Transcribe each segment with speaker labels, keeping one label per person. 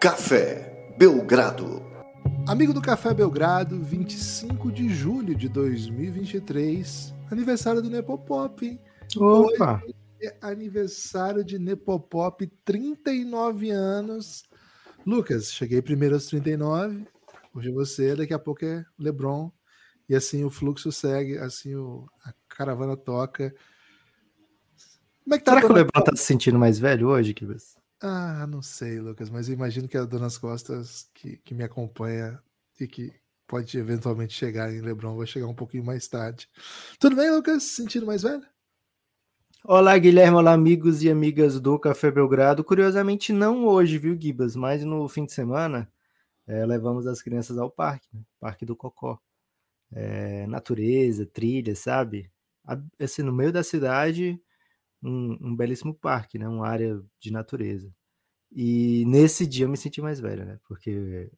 Speaker 1: Café Belgrado.
Speaker 2: Amigo do Café Belgrado, 25 de julho de 2023, aniversário do Nepopop, hein?
Speaker 3: Opa!
Speaker 2: Hoje é aniversário de Nepopop, 39 anos. Lucas, cheguei primeiro aos 39, hoje é você, daqui a pouco é Lebron, e assim o fluxo segue, assim o, a caravana toca.
Speaker 3: Como é que tá Será que o Lebron tá se sentindo mais velho hoje, Kibas?
Speaker 2: Ah, não sei, Lucas, mas eu imagino que a Donas Costas, que, que me acompanha e que pode eventualmente chegar em Lebron, vai chegar um pouquinho mais tarde. Tudo bem, Lucas? Sentindo mais velho?
Speaker 3: Olá, Guilherme, olá, amigos e amigas do Café Belgrado. Curiosamente, não hoje, viu, Gibas? Mas no fim de semana, é, levamos as crianças ao parque, né? Parque do Cocó. É, natureza, trilha, sabe? Assim, no meio da cidade, um, um, belíssimo parque, né? Uma área de natureza. E nesse dia eu me senti mais velho, né? Porque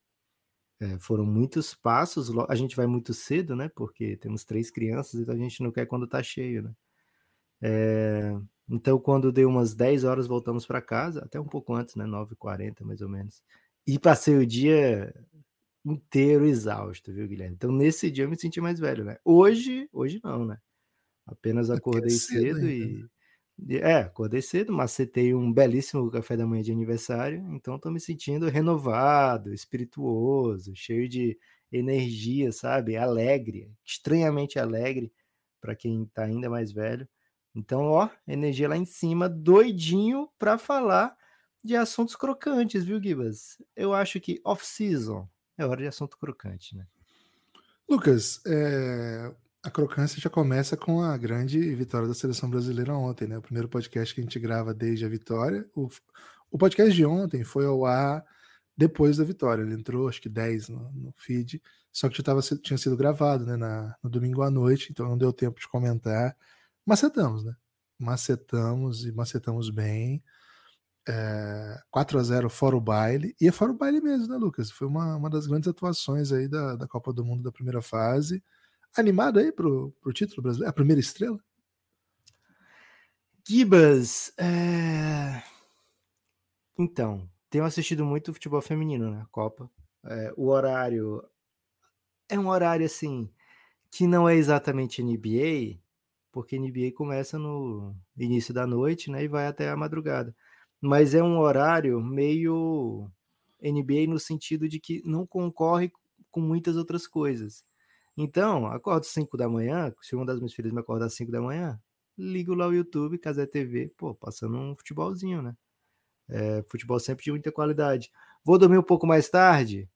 Speaker 3: é, foram muitos passos. A gente vai muito cedo, né? Porque temos três crianças, então a gente não quer quando tá cheio, né? É, então, quando deu umas 10 horas, voltamos para casa, até um pouco antes, né? 9h40, mais ou menos. E passei o dia inteiro exausto, viu, Guilherme? Então, nesse dia eu me senti mais velho, né? Hoje, hoje não, né? Apenas acordei cedo, cedo e é, acordei cedo, macetei um belíssimo café da manhã de aniversário, então estou me sentindo renovado, espirituoso, cheio de energia, sabe? Alegre, estranhamente alegre para quem está ainda mais velho. Então, ó, energia lá em cima, doidinho para falar de assuntos crocantes, viu, Gibas? Eu acho que off-season é hora de assunto crocante, né?
Speaker 2: Lucas, é, a crocância já começa com a grande vitória da seleção brasileira ontem, né? O primeiro podcast que a gente grava desde a vitória. O, o podcast de ontem foi ao ar depois da vitória. Ele entrou, acho que 10 no, no feed, só que já tava, tinha sido gravado né, na, no domingo à noite, então não deu tempo de comentar. Macetamos, né? Macetamos e macetamos bem. É, 4 a 0 fora o baile. E é fora o baile mesmo, né, Lucas? Foi uma, uma das grandes atuações aí da, da Copa do Mundo da primeira fase animado aí pro, pro título brasileiro? A primeira estrela?
Speaker 3: Gibas, é... então, tenho assistido muito futebol feminino na né, Copa. É, o horário é um horário assim que não é exatamente NBA, porque NBA começa no início da noite, né, e vai até a madrugada. Mas é um horário meio NBA no sentido de que não concorre com muitas outras coisas. Então, acordo 5 da manhã, se uma das minhas filhas me acordar às 5 da manhã, ligo lá o YouTube, Casé TV, pô, passando um futebolzinho, né? É, futebol sempre de muita qualidade. Vou dormir um pouco mais tarde,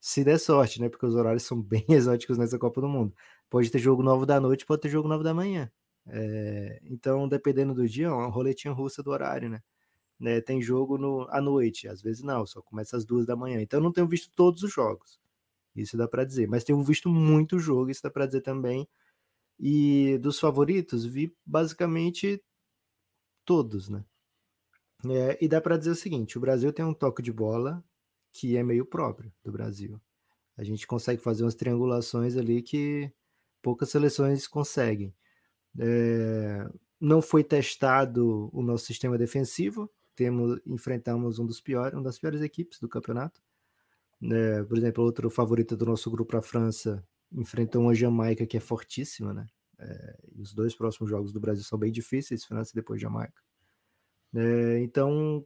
Speaker 3: se der sorte, né? Porque os horários são bem exóticos nessa Copa do Mundo. Pode ter jogo novo da noite, pode ter jogo novo da manhã. É, então, dependendo do dia, é uma roletinha russa do horário, né? né? Tem jogo no, à noite, às vezes não, só começa às duas da manhã. Então, não tenho visto todos os jogos. Isso dá para dizer. Mas tenho visto muito jogo, isso dá para dizer também. E dos favoritos, vi basicamente todos, né? É, e dá para dizer o seguinte: o Brasil tem um toque de bola que é meio próprio do Brasil. A gente consegue fazer umas triangulações ali que poucas seleções conseguem. É, não foi testado o nosso sistema defensivo. Temos, enfrentamos um dos piores, uma das piores equipes do campeonato. É, por exemplo, outro favorito do nosso grupo, a França, enfrentou uma Jamaica que é fortíssima, né? É, os dois próximos jogos do Brasil são bem difíceis, França e depois Jamaica. É, então,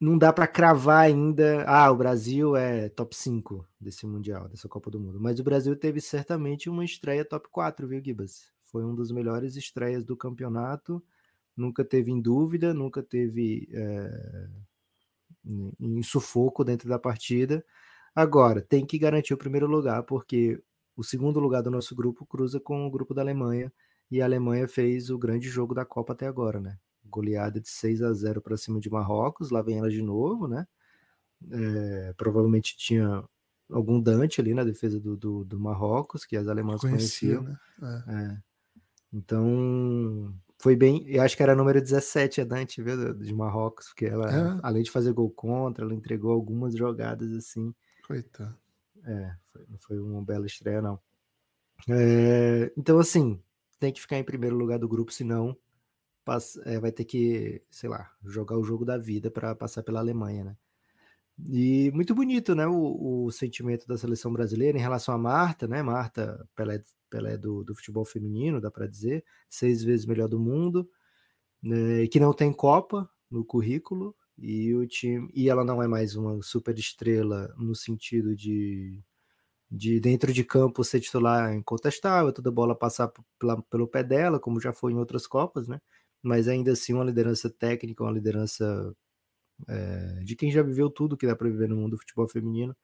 Speaker 3: não dá para cravar ainda, ah, o Brasil é top 5 desse Mundial, dessa Copa do Mundo. Mas o Brasil teve certamente uma estreia top 4, viu, Gibas? Foi um dos melhores estreias do campeonato, nunca teve em dúvida, nunca teve é, em sufoco dentro da partida. Agora, tem que garantir o primeiro lugar, porque o segundo lugar do nosso grupo cruza com o grupo da Alemanha, e a Alemanha fez o grande jogo da Copa até agora, né? Goleada de 6 a 0 para cima de Marrocos, lá vem ela de novo, né? É, provavelmente tinha algum Dante ali na defesa do, do, do Marrocos, que as alemãs Conhecia, conheciam. Né? É. É. Então, foi bem. Eu acho que era número 17 a Dante, viu, de Marrocos, porque ela, é. além de fazer gol contra, ela entregou algumas jogadas assim.
Speaker 2: Coitado.
Speaker 3: É, foi, não foi uma bela estreia, não. É, então, assim, tem que ficar em primeiro lugar do grupo, senão passa, é, vai ter que, sei lá, jogar o jogo da vida para passar pela Alemanha, né? E muito bonito, né? O, o, sentimento da seleção brasileira em relação a Marta, né? Marta Pelé, Pelé do, do futebol feminino, dá para dizer, seis vezes melhor do mundo, né? que não tem Copa no currículo e o time e ela não é mais uma super estrela no sentido de de dentro de campo ser titular incontestável, toda bola passar pela, pelo pé dela, como já foi em outras Copas, né? Mas ainda assim uma liderança técnica, uma liderança é, de quem já viveu tudo que dá para viver no mundo do futebol feminino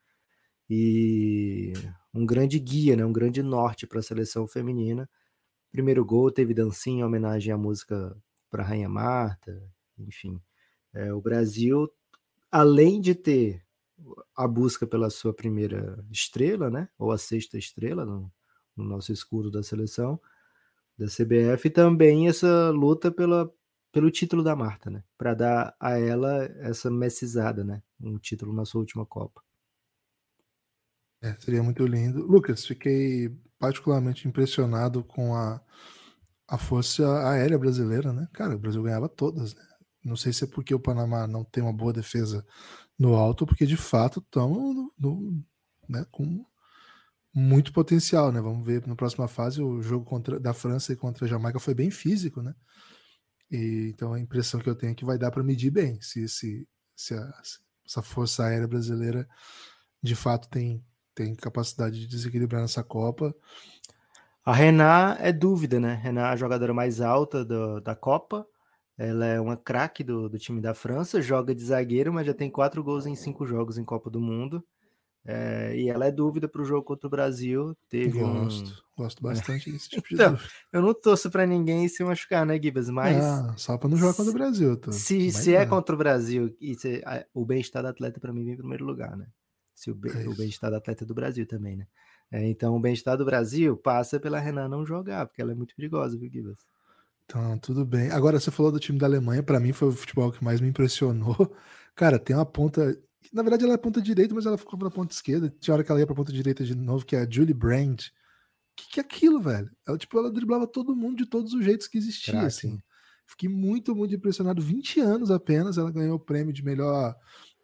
Speaker 3: e um grande guia, né? Um grande norte para a seleção feminina. Primeiro gol teve dancinha em homenagem à música para Rainha Marta, enfim. É, o Brasil, além de ter a busca pela sua primeira estrela, né? Ou a sexta estrela no, no nosso escudo da seleção da CBF, também essa luta pela, pelo título da Marta, né? Para dar a ela essa messizada, né? Um título na sua última Copa.
Speaker 2: É, seria muito lindo. Lucas, fiquei particularmente impressionado com a, a força aérea brasileira, né? Cara, o Brasil ganhava todas, né? Não sei se é porque o Panamá não tem uma boa defesa no alto, porque de fato estão né, com muito potencial, né? Vamos ver na próxima fase o jogo contra, da França e contra a Jamaica foi bem físico, né? E, então a impressão que eu tenho é que vai dar para medir bem se, se, se, a, se, essa força aérea brasileira de fato tem, tem capacidade de desequilibrar nessa Copa.
Speaker 3: A Renan é dúvida, né? Renan é a jogadora mais alta do, da Copa. Ela é uma craque do, do time da França, joga de zagueiro, mas já tem quatro gols em cinco jogos em Copa do Mundo. É, e ela é dúvida para o jogo contra o Brasil. Teve
Speaker 2: gosto, um... gosto bastante desse tipo de
Speaker 3: então, Eu não torço para ninguém se machucar, né, Gibas? Mas. Ah,
Speaker 2: só para não jogar contra o Brasil.
Speaker 3: Tô... Se, se é contra o Brasil, e se, a, o bem-estar do atleta para mim vem em primeiro lugar, né? Se o, é o bem-estar do atleta é do Brasil também, né? É, então o bem-estar do Brasil passa pela Renan não jogar, porque ela é muito perigosa, viu, Gibas?
Speaker 2: Então, tudo bem. Agora, você falou do time da Alemanha, para mim foi o futebol que mais me impressionou. Cara, tem uma ponta. Na verdade, ela é ponta direita, mas ela ficou na ponta esquerda. Tinha hora que ela ia pra ponta direita de novo, que é a Julie Brand. Que que é aquilo, velho? Ela, tipo, ela driblava todo mundo de todos os jeitos que existia, Crack. assim. Fiquei muito, muito impressionado. 20 anos apenas, ela ganhou o prêmio de melhor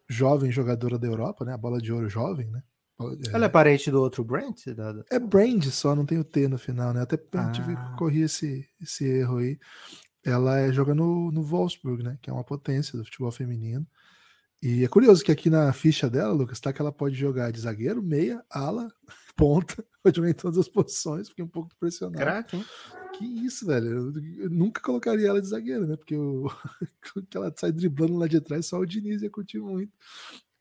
Speaker 2: jovem jogadora da Europa, né? A bola de ouro jovem, né?
Speaker 3: É. Ela é parente do outro Brand?
Speaker 2: É Brand só, não tem o T no final, né? Até ah. tive que correr esse, esse erro aí. Ela é, joga no, no Wolfsburg, né? Que é uma potência do futebol feminino. E é curioso que aqui na ficha dela, Lucas, tá que ela pode jogar de zagueiro, meia, ala, ponta, pode jogar em todas as posições, fiquei um pouco impressionado.
Speaker 3: Crack, hein?
Speaker 2: Que isso, velho. Eu nunca colocaria ela de zagueiro, né? Porque o... que ela sai driblando lá de trás, só o Diniz ia curtir muito.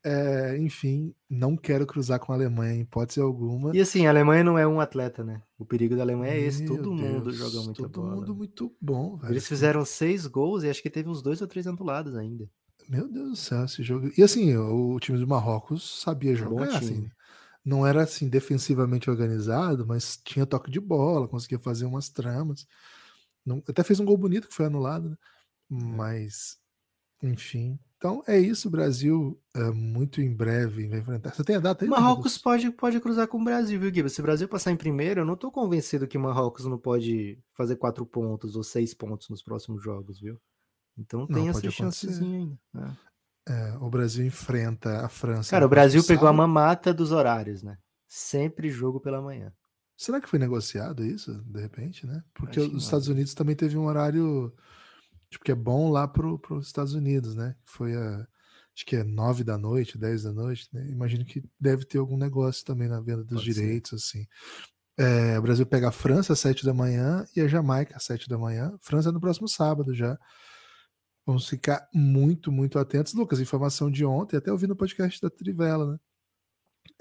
Speaker 2: É, enfim, não quero cruzar com a Alemanha em hipótese alguma.
Speaker 3: E assim, a Alemanha não é um atleta, né? O perigo da Alemanha é esse. Meu todo Deus, mundo joga muito
Speaker 2: todo
Speaker 3: bola.
Speaker 2: Todo mundo muito bom, velho.
Speaker 3: Eles fizeram seis gols e acho que teve uns dois ou três anulados ainda.
Speaker 2: Meu Deus do céu, esse jogo. E assim, o, time do Marrocos sabia jogar, assim. Não era assim defensivamente organizado, mas tinha toque de bola, conseguia fazer umas tramas. Não, até fez um gol bonito que foi anulado, né? É. Mas, enfim, então é isso, o Brasil é, muito em breve vai enfrentar. Você tem a data aí?
Speaker 3: Marrocos pode, pode cruzar com o Brasil, viu, Guilherme? Se o Brasil passar em primeiro, eu não estou convencido que o Marrocos não pode fazer quatro pontos ou seis pontos nos próximos jogos, viu? Então tem não, essa chancezinha ainda.
Speaker 2: É. É, o Brasil enfrenta a França.
Speaker 3: Cara, o Brasil pegou sábado. a mamata dos horários, né? Sempre jogo pela manhã.
Speaker 2: Será que foi negociado isso, de repente, né? Porque os Estados Unidos também teve um horário tipo, que é bom lá para os Estados Unidos, né? Foi a, acho que é nove da noite, dez da noite, né? Imagino que deve ter algum negócio também na venda dos Pode direitos, ser. assim. É, o Brasil pega a França às sete da manhã e a Jamaica às sete da manhã. França é no próximo sábado já. Vamos ficar muito, muito atentos. Lucas, informação de ontem, até ouvi no podcast da Trivela, né?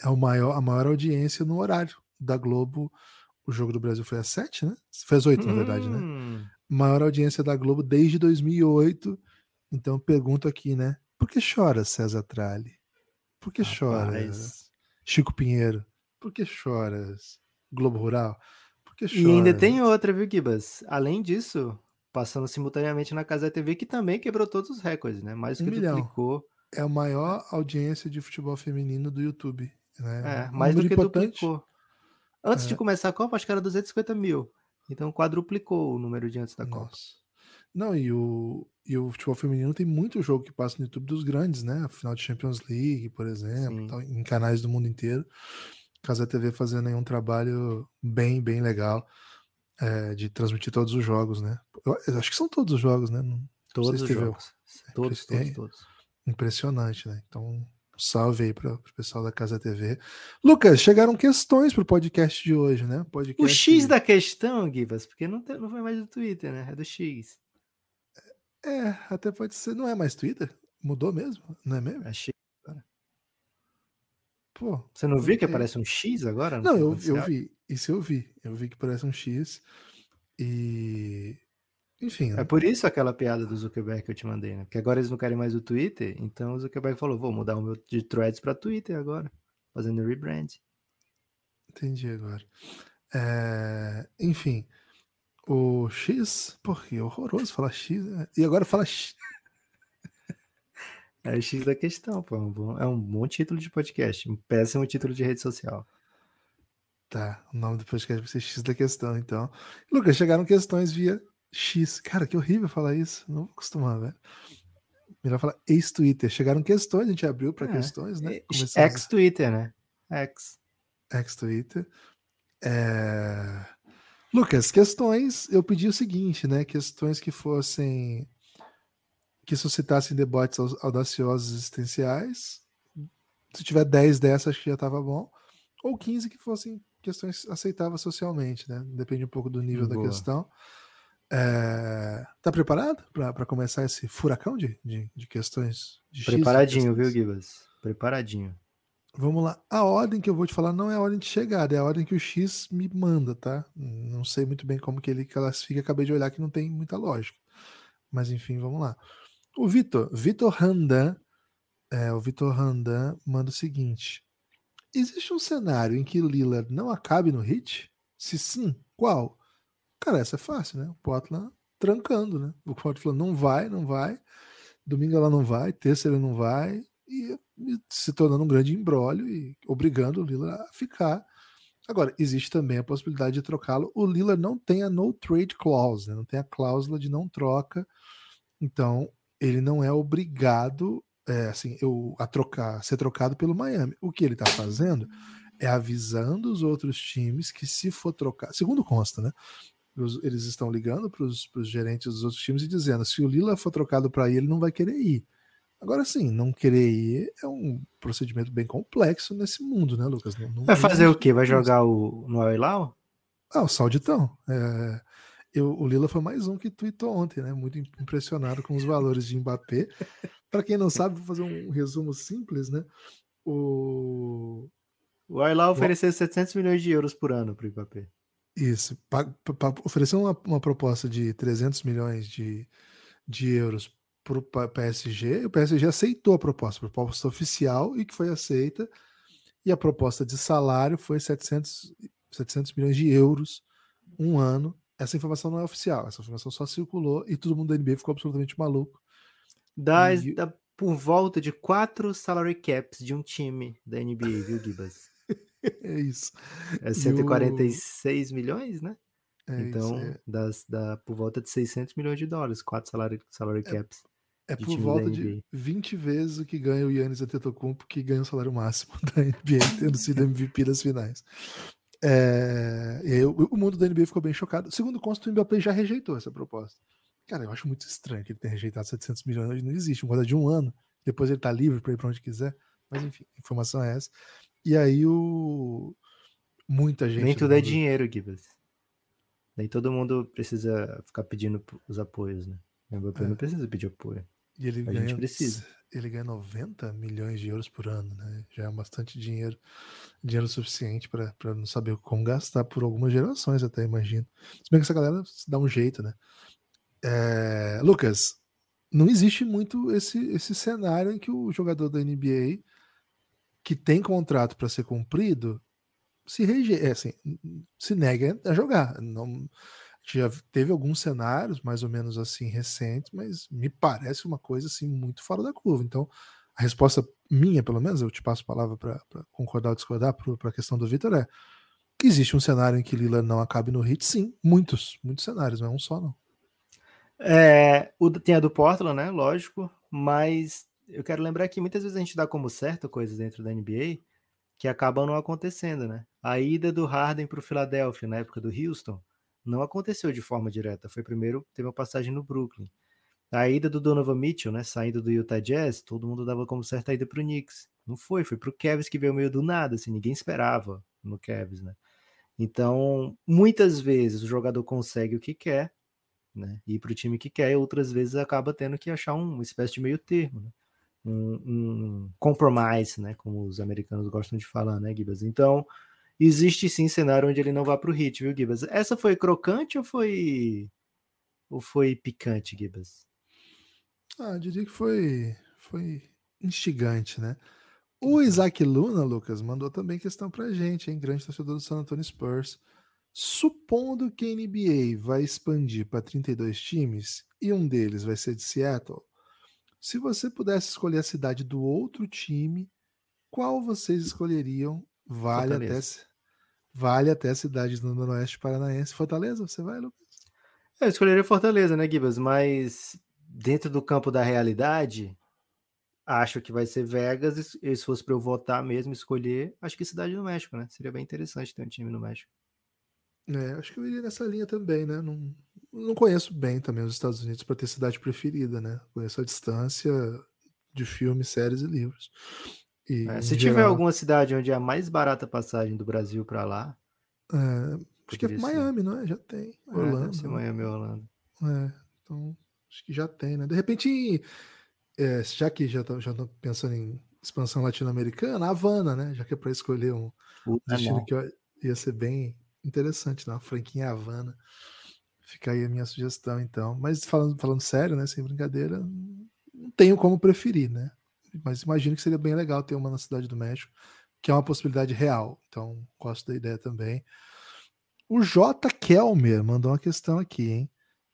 Speaker 2: É o maior, a maior audiência no horário da Globo. O jogo do Brasil foi às sete, né? Foi às oito, hum. na verdade, né? Hum maior audiência da Globo desde 2008. Então pergunto aqui, né? Por que chora César Tralli? Por que chora Chico Pinheiro? Por que choras Globo Rural? Por que chora?
Speaker 3: E ainda tem outra, viu, Gibas? Além disso, passando simultaneamente na Casa TV, que também quebrou todos os recordes, né? Mais do um que milhão. duplicou.
Speaker 2: É a maior audiência de futebol feminino do YouTube. Né?
Speaker 3: É, mais do que importante. duplicou. Antes é. de começar a Copa, acho que era 250 mil. Então quadruplicou o número de antes da Nossa. Copa.
Speaker 2: Não, e o, e o futebol feminino tem muito jogo que passa no YouTube dos grandes, né? A final de Champions League, por exemplo, tal, em canais do mundo inteiro. Casa TV fazendo aí um trabalho bem, bem legal é, de transmitir todos os jogos, né? Eu, acho que são todos os jogos, né? Não,
Speaker 3: todos os jogos. Todos, todos, é todos.
Speaker 2: Impressionante, né? Então, salve aí para o pessoal da Casa TV. Lucas, chegaram questões para o podcast de hoje, né? Podcast...
Speaker 3: O X da questão, Givas, porque não, tem, não foi mais do Twitter, né? É do X.
Speaker 2: É, até pode ser. Não é mais Twitter? Mudou mesmo? Não é mesmo?
Speaker 3: É agora.
Speaker 2: Pô.
Speaker 3: Você não viu que aparece um X agora?
Speaker 2: Não, eu, eu vi. Isso eu vi. Eu vi que parece um X. E. Enfim.
Speaker 3: Né? É por isso aquela piada do Zuckerberg que eu te mandei, né? Porque agora eles não querem mais o Twitter, então o Zuckerberg falou: vou mudar o meu de threads para Twitter agora, fazendo rebrand.
Speaker 2: Entendi agora. É... Enfim. O X, porque é horroroso falar X. Né? E agora fala X.
Speaker 3: É o X da questão, pô. É um, bom, é um bom título de podcast. Um péssimo título de rede social.
Speaker 2: Tá, o nome do podcast vai ser X da questão, então. Lucas, chegaram questões via X. Cara, que horrível falar isso. Não vou acostumar, velho. Melhor falar ex-Twitter. Chegaram questões, a gente abriu para é, questões, né?
Speaker 3: Ex-Twitter, né? Ex.
Speaker 2: Ex-Twitter. É... Lucas, questões, eu pedi o seguinte, né? Questões que fossem que suscitassem debates audaciosos existenciais. Se tiver 10 dessas, acho que já estava bom. Ou 15 que fossem questões aceitáveis socialmente, né? Depende um pouco do nível Boa. da questão. É... Tá preparado para começar esse furacão de, de, de questões? De
Speaker 3: Preparadinho, X, viu, Gibas? Preparadinho.
Speaker 2: Vamos lá. A ordem que eu vou te falar não é a ordem de chegada, é a ordem que o X me manda, tá? Não sei muito bem como que ele classifica, acabei de olhar que não tem muita lógica. Mas enfim, vamos lá. O Vitor, Vitor Randan, é, o Vitor Randan manda o seguinte: Existe um cenário em que Lillard não acabe no hit? Se sim, qual? Cara, essa é fácil, né? O Portland trancando, né? O Portland falando não vai, não vai. Domingo ela não vai, terça ele não vai, e, se tornando um grande embrólio e obrigando o Lillard a ficar. Agora, existe também a possibilidade de trocá-lo. O Lillard não tem a no trade clause, né? não tem a cláusula de não troca. Então, ele não é obrigado é, assim, eu, a trocar, ser trocado pelo Miami. O que ele está fazendo é avisando os outros times que se for trocar, segundo consta, né? eles estão ligando para os gerentes dos outros times e dizendo: se o Lila for trocado para ir, ele não vai querer ir. Agora sim, não querer ir é um procedimento bem complexo nesse mundo, né, Lucas? Não, não
Speaker 3: vai fazer o quê? Vai jogar o, no Al
Speaker 2: Ah, o Sauditão. É, eu, o Lila foi mais um que tweetou ontem, né? Muito impressionado com os valores de Mbappé. Para quem não sabe, vou fazer um resumo simples, né? O,
Speaker 3: o Al ofereceu 700 milhões de euros por ano para o Mbappé.
Speaker 2: Isso, ofereceu uma, uma proposta de 300 milhões de, de euros para o PSG, o PSG aceitou a proposta, a proposta oficial e que foi aceita, e a proposta de salário foi 700, 700 milhões de euros um ano. Essa informação não é oficial, essa informação só circulou e todo mundo da NBA ficou absolutamente maluco.
Speaker 3: Dá, e... dá por volta de quatro salary caps de um time da NBA, viu, Gibas?
Speaker 2: é isso.
Speaker 3: É 146 o... milhões, né? É então, isso, é. dá, dá por volta de 600 milhões de dólares, quatro salary, salary é caps.
Speaker 2: É por volta de 20 vezes o que ganha o Yannis Antetokounmpo, que ganha o salário máximo da NBA, tendo sido MVP das finais. É, e aí, o, mundo da NBA ficou bem chocado. Segundo consta, o Mbappé já rejeitou essa proposta. Cara, eu acho muito estranho que ele tenha rejeitado 700 milhões. Não existe, um contrato de um ano. Depois ele tá livre para ir para onde quiser. Mas enfim, a informação é essa. E aí o muita gente.
Speaker 3: Nem tudo é mundo... é dinheiro, Gibbs. Nem todo mundo precisa ficar pedindo os apoios, né? O Mbappé é. não precisa pedir apoio.
Speaker 2: E ele a ganha, gente precisa. Ele ganha 90 milhões de euros por ano, né? Já é bastante dinheiro, dinheiro suficiente para não saber como gastar por algumas gerações, até imagino. Se bem que essa galera dá um jeito, né? É, Lucas, não existe muito esse, esse cenário em que o jogador da NBA que tem contrato para ser cumprido se reje é, assim, se nega a jogar. Não, já teve alguns cenários mais ou menos assim recentes, mas me parece uma coisa assim muito fora da curva. Então, a resposta minha, pelo menos, eu te passo a palavra para concordar ou discordar para a questão do Vitor é existe um cenário em que Lila não acabe no hit? Sim, muitos, muitos cenários, não é um só não.
Speaker 3: É, o, tem a do Portland, né? Lógico, mas eu quero lembrar que muitas vezes a gente dá como certo coisas dentro da NBA que acabam não acontecendo, né? A ida do Harden para o Philadelphia na época do Houston não aconteceu de forma direta. Foi primeiro, teve uma passagem no Brooklyn. A ida do Donovan Mitchell, né? Saindo do Utah Jazz, todo mundo dava como certa ida para o Knicks. Não foi, foi para o Cavs que veio meio do nada, assim, ninguém esperava no Cavs, né? Então, muitas vezes o jogador consegue o que quer, né? Ir para o time que quer, e outras vezes acaba tendo que achar uma espécie de meio termo, né? Um, um compromise, né? Como os americanos gostam de falar, né, Gibas? Então, existe sim cenário onde ele não vá para o hit, viu, Gibas? Essa foi crocante ou foi ou foi picante, Gibas?
Speaker 2: Ah, eu diria que foi foi instigante, né? O uhum. Isaac Luna, Lucas, mandou também questão pra gente, hein? Grande torcedor do San Antonio Spurs. Supondo que a NBA vai expandir para 32 times e um deles vai ser de Seattle, se você pudesse escolher a cidade do outro time, qual vocês escolheriam? Vale até vale até a cidade do Noroeste Paranaense. Fortaleza, você vai, Lucas?
Speaker 3: Eu escolheria Fortaleza, né, Gibas? Mas dentro do campo da realidade, acho que vai ser Vegas. E se fosse para eu votar mesmo, escolher, acho que cidade do México, né? Seria bem interessante ter um time no México.
Speaker 2: É, acho que eu iria nessa linha também, né? Não, não conheço bem também os Estados Unidos para ter cidade preferida, né? Conheço a distância de filmes, séries e livros.
Speaker 3: E, é, se tiver geral, alguma cidade onde é a mais barata passagem do Brasil para lá.
Speaker 2: É, acho que é Miami, não é? Já tem. É, Orlando.
Speaker 3: É, Miami ou Orlando.
Speaker 2: É, então acho que já tem, né? De repente, é, já que já tô pensando em expansão latino-americana, Havana, né? Já que é para escolher um Puta destino que ia ser bem interessante, né? Uma franquinha Havana. Fica aí a minha sugestão, então. Mas falando, falando sério, né? Sem brincadeira, não tenho como preferir, né? Mas imagino que seria bem legal ter uma na Cidade do México, que é uma possibilidade real. Então, gosto da ideia também. O J. Kelmer mandou uma questão aqui, hein?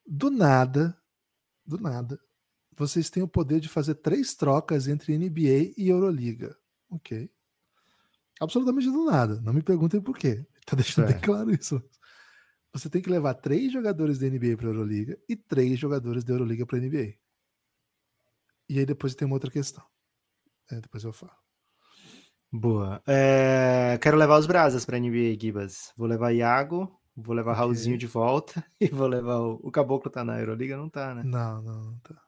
Speaker 2: Do nada, do nada, vocês têm o poder de fazer três trocas entre NBA e Euroliga. Ok. Absolutamente do nada. Não me perguntem por quê. Tá deixando é. bem claro isso você tem que levar três jogadores da NBA para a Euroliga e três jogadores da Euroliga para a NBA. E aí depois tem uma outra questão. É, depois eu falo.
Speaker 3: Boa. É, quero levar os brasas para NBA, Gibas. Vou levar Iago, vou levar okay. Raulzinho de volta e vou levar o, o Caboclo tá na Euroliga, não tá, né?
Speaker 2: Não, não, não tá.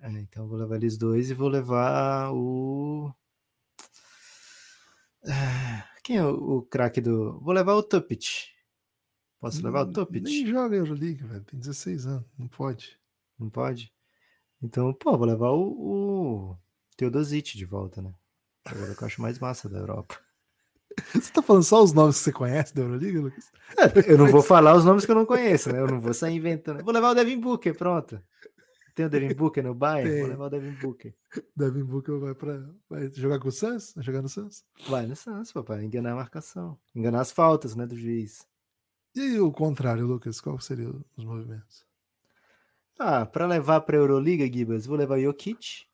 Speaker 3: É, então vou levar eles dois e vou levar o ah, quem é o, o craque do. Vou levar o Tupit. Posso levar o Topic?
Speaker 2: Nem joga Euroliga, velho. Tem 16 anos. Não pode.
Speaker 3: Não pode? Então, pô, vou levar o, o Teodosic de volta, né? Agora que eu acho mais massa da Europa.
Speaker 2: Você tá falando só os nomes que você conhece da Euroliga, Lucas?
Speaker 3: É, eu não vou falar os nomes que eu não conheço, né? Eu não vou sair inventando. Vou levar o Devin Booker, pronto. Tem o Devin Booker no Bayern? Tem. Vou levar o Devin Booker.
Speaker 2: Devin Booker vai, pra, vai jogar com o Suns? Vai jogar no Suns?
Speaker 3: Vai no Suns, papai. Enganar a marcação. Enganar as faltas, né, do juiz.
Speaker 2: E aí, o contrário, Lucas, qual seria os movimentos?
Speaker 3: Ah, para levar para Euroliga, Gibas, vou levar Jokic,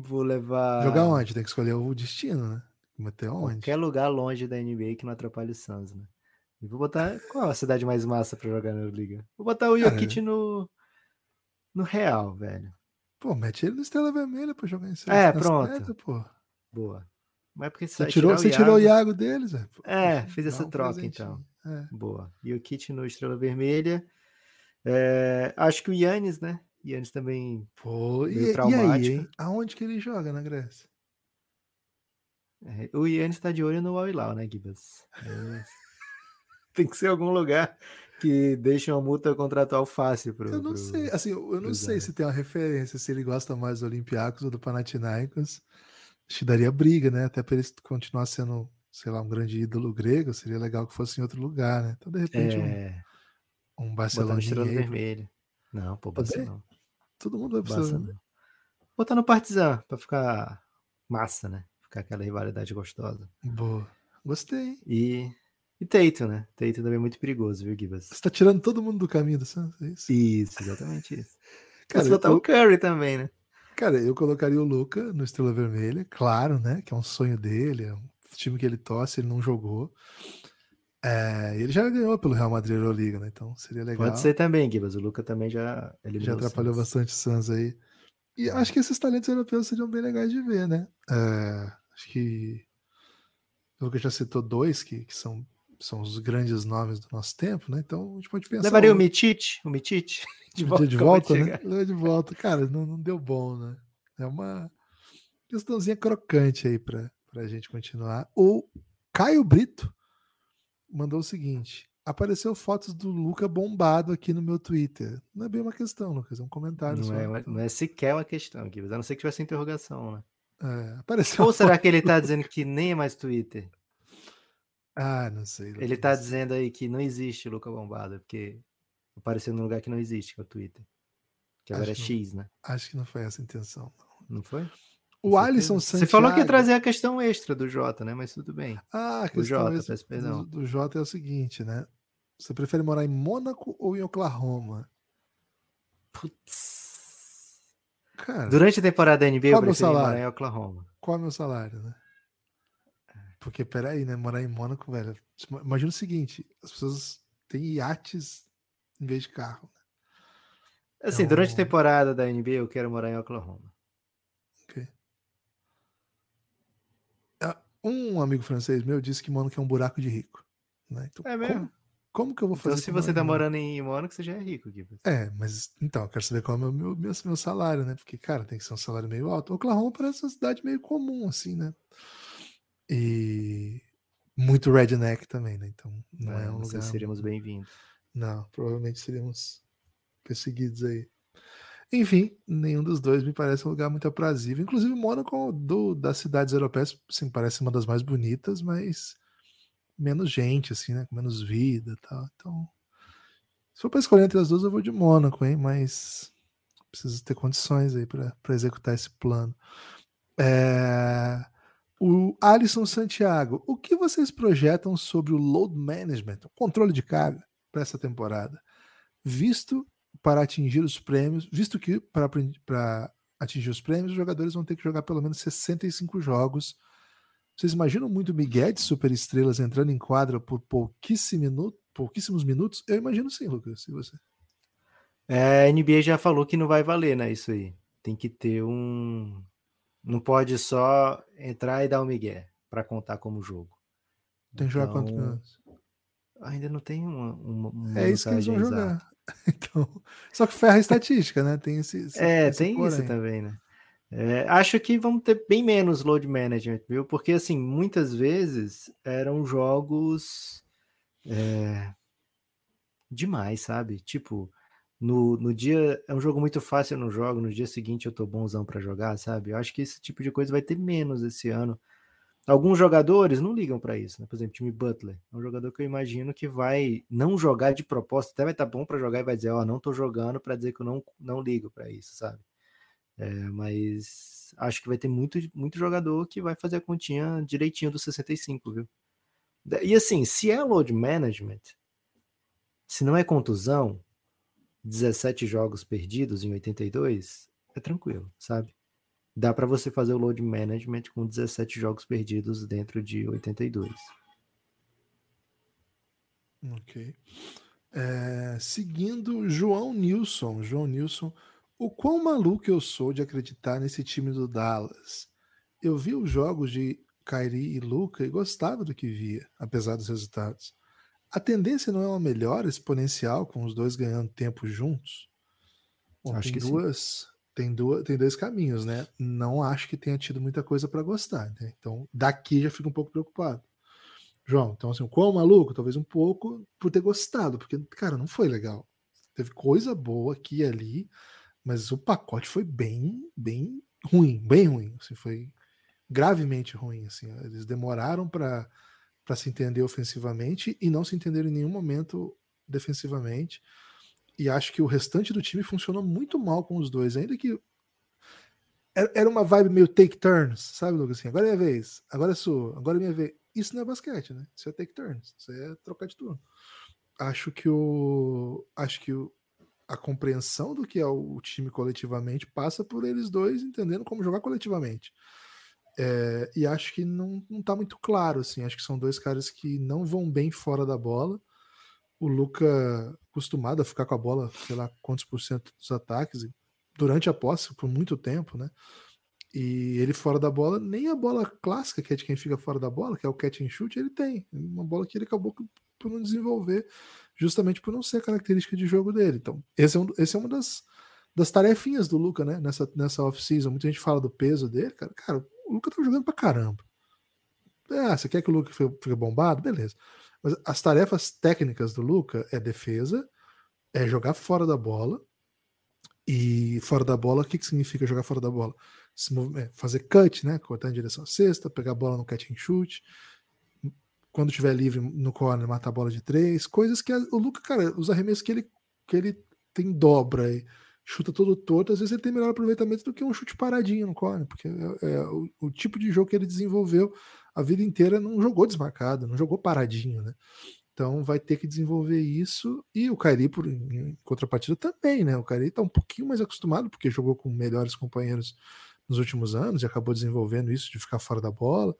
Speaker 3: vou levar.
Speaker 2: Jogar onde? Tem que escolher o destino, né? Até onde?
Speaker 3: Qualquer lugar longe da NBA que não atrapalhe o Suns, né? E vou botar. Qual a cidade mais massa para jogar na Euroliga? Vou botar o Jokic Cara, no. No Real, velho.
Speaker 2: Pô, mete ele no Estrela Vermelha para jogar em
Speaker 3: É, pronto. pô. Boa. Mas porque
Speaker 2: você, tirou, você tirou o Iago deles, velho.
Speaker 3: É, fiz essa um troca então. É. Boa. E o Kit no Estrela Vermelha. É, acho que o Yannis, né? Yannis também.
Speaker 2: Pô, e, traumático. E aí, Aonde que ele joga na Grécia?
Speaker 3: É, o Yannis tá de olho no Al né, Gibas? É. Tem que ser algum lugar que deixe uma multa contratual fácil pro.
Speaker 2: Eu não
Speaker 3: pro,
Speaker 2: sei, assim, eu não sei se tem uma referência, se ele gosta mais do Olympiacos ou do Panathinaikos. Acho que daria briga, né? Até para ele continuar sendo sei lá, um grande ídolo grego, seria legal que fosse em outro lugar, né? Então, de repente, é... um, um Barcelona.
Speaker 3: Vermelha. Não, pô, Barcelona.
Speaker 2: Todo mundo vai precisar. Né?
Speaker 3: Botar no Partizan, pra ficar massa, né? Ficar aquela rivalidade gostosa.
Speaker 2: Boa. Gostei.
Speaker 3: E, e Teito, né? Teito também é muito perigoso, viu, Gibas?
Speaker 2: Você tá tirando todo mundo do caminho do Santos, é isso?
Speaker 3: Isso, exatamente isso. Cara, botar eu... o Curry também, né?
Speaker 2: Cara, eu colocaria o Luca no Estrela Vermelha, claro, né? Que é um sonho dele, é um time que ele torce, ele não jogou. É, ele já ganhou pelo Real Madrid Euroliga, né? Então seria legal.
Speaker 3: Pode ser também, Gibas. O Luca também já
Speaker 2: Já atrapalhou bastante o Suns aí. E acho que esses talentos europeus seriam bem legais de ver, né? É, acho que o Lucas já citou dois que, que são, são os grandes nomes do nosso tempo, né? Então a gente pode pensar.
Speaker 3: Levaria o Mitite, o Mitite
Speaker 2: de volta, de volta né? Leva de volta. Cara, não, não deu bom, né? É uma questãozinha crocante aí para a gente continuar. O Caio Brito mandou o seguinte: apareceu fotos do Luca bombado aqui no meu Twitter. Não é bem uma questão, Lucas, é um comentário.
Speaker 3: Não,
Speaker 2: só.
Speaker 3: É, não é sequer uma questão aqui, a não ser que tivesse interrogação, né?
Speaker 2: É, apareceu
Speaker 3: Ou será que ele está dizendo que nem é mais Twitter?
Speaker 2: Ah, não sei. Lucas.
Speaker 3: Ele está dizendo aí que não existe Luca bombado, porque apareceu num lugar que não existe, que é o Twitter. Que agora
Speaker 2: Acho
Speaker 3: é X, né?
Speaker 2: Acho que não foi essa a intenção. Não,
Speaker 3: Não foi?
Speaker 2: O Alisson Santiago.
Speaker 3: Você falou que ia trazer a questão extra do Jota, né? Mas tudo bem.
Speaker 2: Ah, a
Speaker 3: O
Speaker 2: questão
Speaker 3: Jota, peço perdão.
Speaker 2: do, Jota é o seguinte, né? Você prefere morar em Mônaco ou em Oklahoma?
Speaker 3: Putz.
Speaker 2: Cara,
Speaker 3: Durante a temporada da NBA, eu
Speaker 2: Qual é o meu
Speaker 3: preferi morar em Oklahoma.
Speaker 2: qual é o meu salário, né? Porque, peraí, né? Morar em Mônaco, velho. Imagina o seguinte: as pessoas têm iates em vez de carro. né?
Speaker 3: Assim,
Speaker 2: Então-
Speaker 3: durante a temporada da NBA, eu quero morar em Oklahoma.
Speaker 2: Ok. Ah, Um amigo francês meu disse que Mônaco é um buraco de rico. Né? Então,
Speaker 3: É mesmo?
Speaker 2: Como, como que eu vou fazer?
Speaker 3: Então, se você tá morando em Mônaco, você já é rico, Gibbs.
Speaker 2: É, mas então, eu quero saber qual é o meu, meu, meu, meu salário, né? Porque, cara, tem que ser um salário meio alto. Oklahoma parece uma cidade meio comum, assim, né? E muito redneck também, né? Então, não é, um
Speaker 3: nós
Speaker 2: lugar.
Speaker 3: seríamos bem-vindos.
Speaker 2: Não, provavelmente seríamos perseguidos aí. Enfim, nenhum dos dois me parece um lugar muito aprazível. Inclusive, Mônaco, do, das cidades europeias, sim, parece uma das mais bonitas, mas menos gente, assim, né? Com menos vida e tal. Então, se for para escolher entre as duas, eu vou de Mônaco, hein? Mas preciso ter condições aí para executar esse plano. É, O Alisson Santiago, o que vocês projetam sobre o load management, o controle de carga para essa temporada? Visto para atingir os prêmios, visto que para, atingir os prêmios, os jogadores vão ter que jogar pelo menos 65 jogos. Vocês imaginam muito Miguel de superestrelas entrando em quadra por pouquíssimo minuto, pouquíssimos minutos? Eu imagino sim, Lucas. E você?
Speaker 3: É, a NBA já falou que não vai valer, né? Isso aí. Tem que ter um. Não pode só entrar e dar o migué para contar como jogo.
Speaker 2: Tem que jogar quantos
Speaker 3: Então,
Speaker 2: minutos?
Speaker 3: Ainda não tem uma. uma,
Speaker 2: É isso que eles vão jogar. Então, só que ferra a estatística, né? Tem esse. esse
Speaker 3: É,
Speaker 2: esse
Speaker 3: tem isso também, né? É, acho que vamos ter bem menos load management, viu? Porque, assim, muitas vezes eram jogos é, demais, sabe? Tipo, no, no dia. É um jogo muito fácil, eu não jogo. No dia seguinte eu tô bonzão pra jogar, sabe? Eu acho que esse tipo de coisa vai ter menos esse ano. Alguns jogadores não ligam pra isso, né? Por exemplo, time Butler. É um jogador que eu imagino que vai não jogar de propósito, até vai estar bom pra jogar e vai dizer, ó, não tô jogando pra dizer que eu não, não ligo pra isso, sabe? É, mas acho que vai ter muito, muito jogador que vai fazer a continha direitinho dos 65, viu? E assim, se é load management, se não é contusão, 17 jogos perdidos em 82, é tranquilo, sabe? Dá para você fazer o load management com 17 jogos perdidos dentro de 82.
Speaker 2: Ok. É, seguindo João Nilson. João Nilson, o quão maluco eu sou de acreditar nesse time do Dallas. Eu vi os jogos de Kyrie e Luca e gostava do que via, apesar dos resultados. A tendência não é uma melhora exponencial com os dois ganhando tempo juntos? Bom,
Speaker 3: Acho que sim.
Speaker 2: Tem duas, tem dois caminhos, né? Não acho que tenha tido muita coisa para gostar, né? Então, daqui já fico um pouco preocupado. João, então assim, qual maluco? Talvez um pouco por ter gostado, porque, cara, não foi legal. Teve coisa boa aqui e ali, mas o pacote foi bem, bem ruim, bem ruim. Assim, foi gravemente ruim. Assim, eles demoraram para se entender ofensivamente e não se entenderam em nenhum momento defensivamente. E acho que o restante do time funcionou muito mal com os dois, ainda que era era uma vibe meio take turns, sabe, Lucas? Assim, agora é minha vez, agora é sua, agora é minha vez. Isso não é basquete, né? Isso é take turns, isso é trocar de turno. Acho que o acho que o, a compreensão do que é o time coletivamente passa por eles dois entendendo como jogar coletivamente. É, e acho que não, não tá muito claro, assim. Acho que são dois caras que não vão bem fora da bola. O Luca, acostumado a ficar com a bola, sei lá quantos por cento dos ataques, durante a posse, por muito tempo, né? E ele fora da bola, nem a bola clássica, que é de quem fica fora da bola, que é o catch and shoot, ele tem. Uma bola que ele acabou por não desenvolver, justamente por não ser a característica de jogo dele. Então, esse é, um, esse é uma das, das tarefinhas do Luca, né? Nessa, nessa off-season. Muita gente fala do peso dele, cara. Cara, o Luca tá jogando pra caramba. Ah, você quer que o Luca fique bombado? Beleza. Mas as tarefas técnicas do Luca é defesa, é jogar fora da bola. E fora da bola, o que, que significa jogar fora da bola? É, fazer cut, né? Cortar em direção à cesta, pegar a bola no catch and shoot. Quando estiver livre no corner, matar a bola de três. Coisas que a, o Luca, cara, os arremessos que ele, que ele tem dobra e chuta todo torto, às vezes ele tem melhor aproveitamento do que um chute paradinho no corner, porque é, é o, o, tipo de jogo que ele desenvolveu a vida inteira não jogou desmarcado, não jogou paradinho, né? Então vai ter que desenvolver isso e o Kairi, por em contrapartida, também, né? O Kairi está um pouquinho mais acostumado porque jogou com melhores companheiros nos últimos anos e acabou desenvolvendo isso de ficar fora da bola,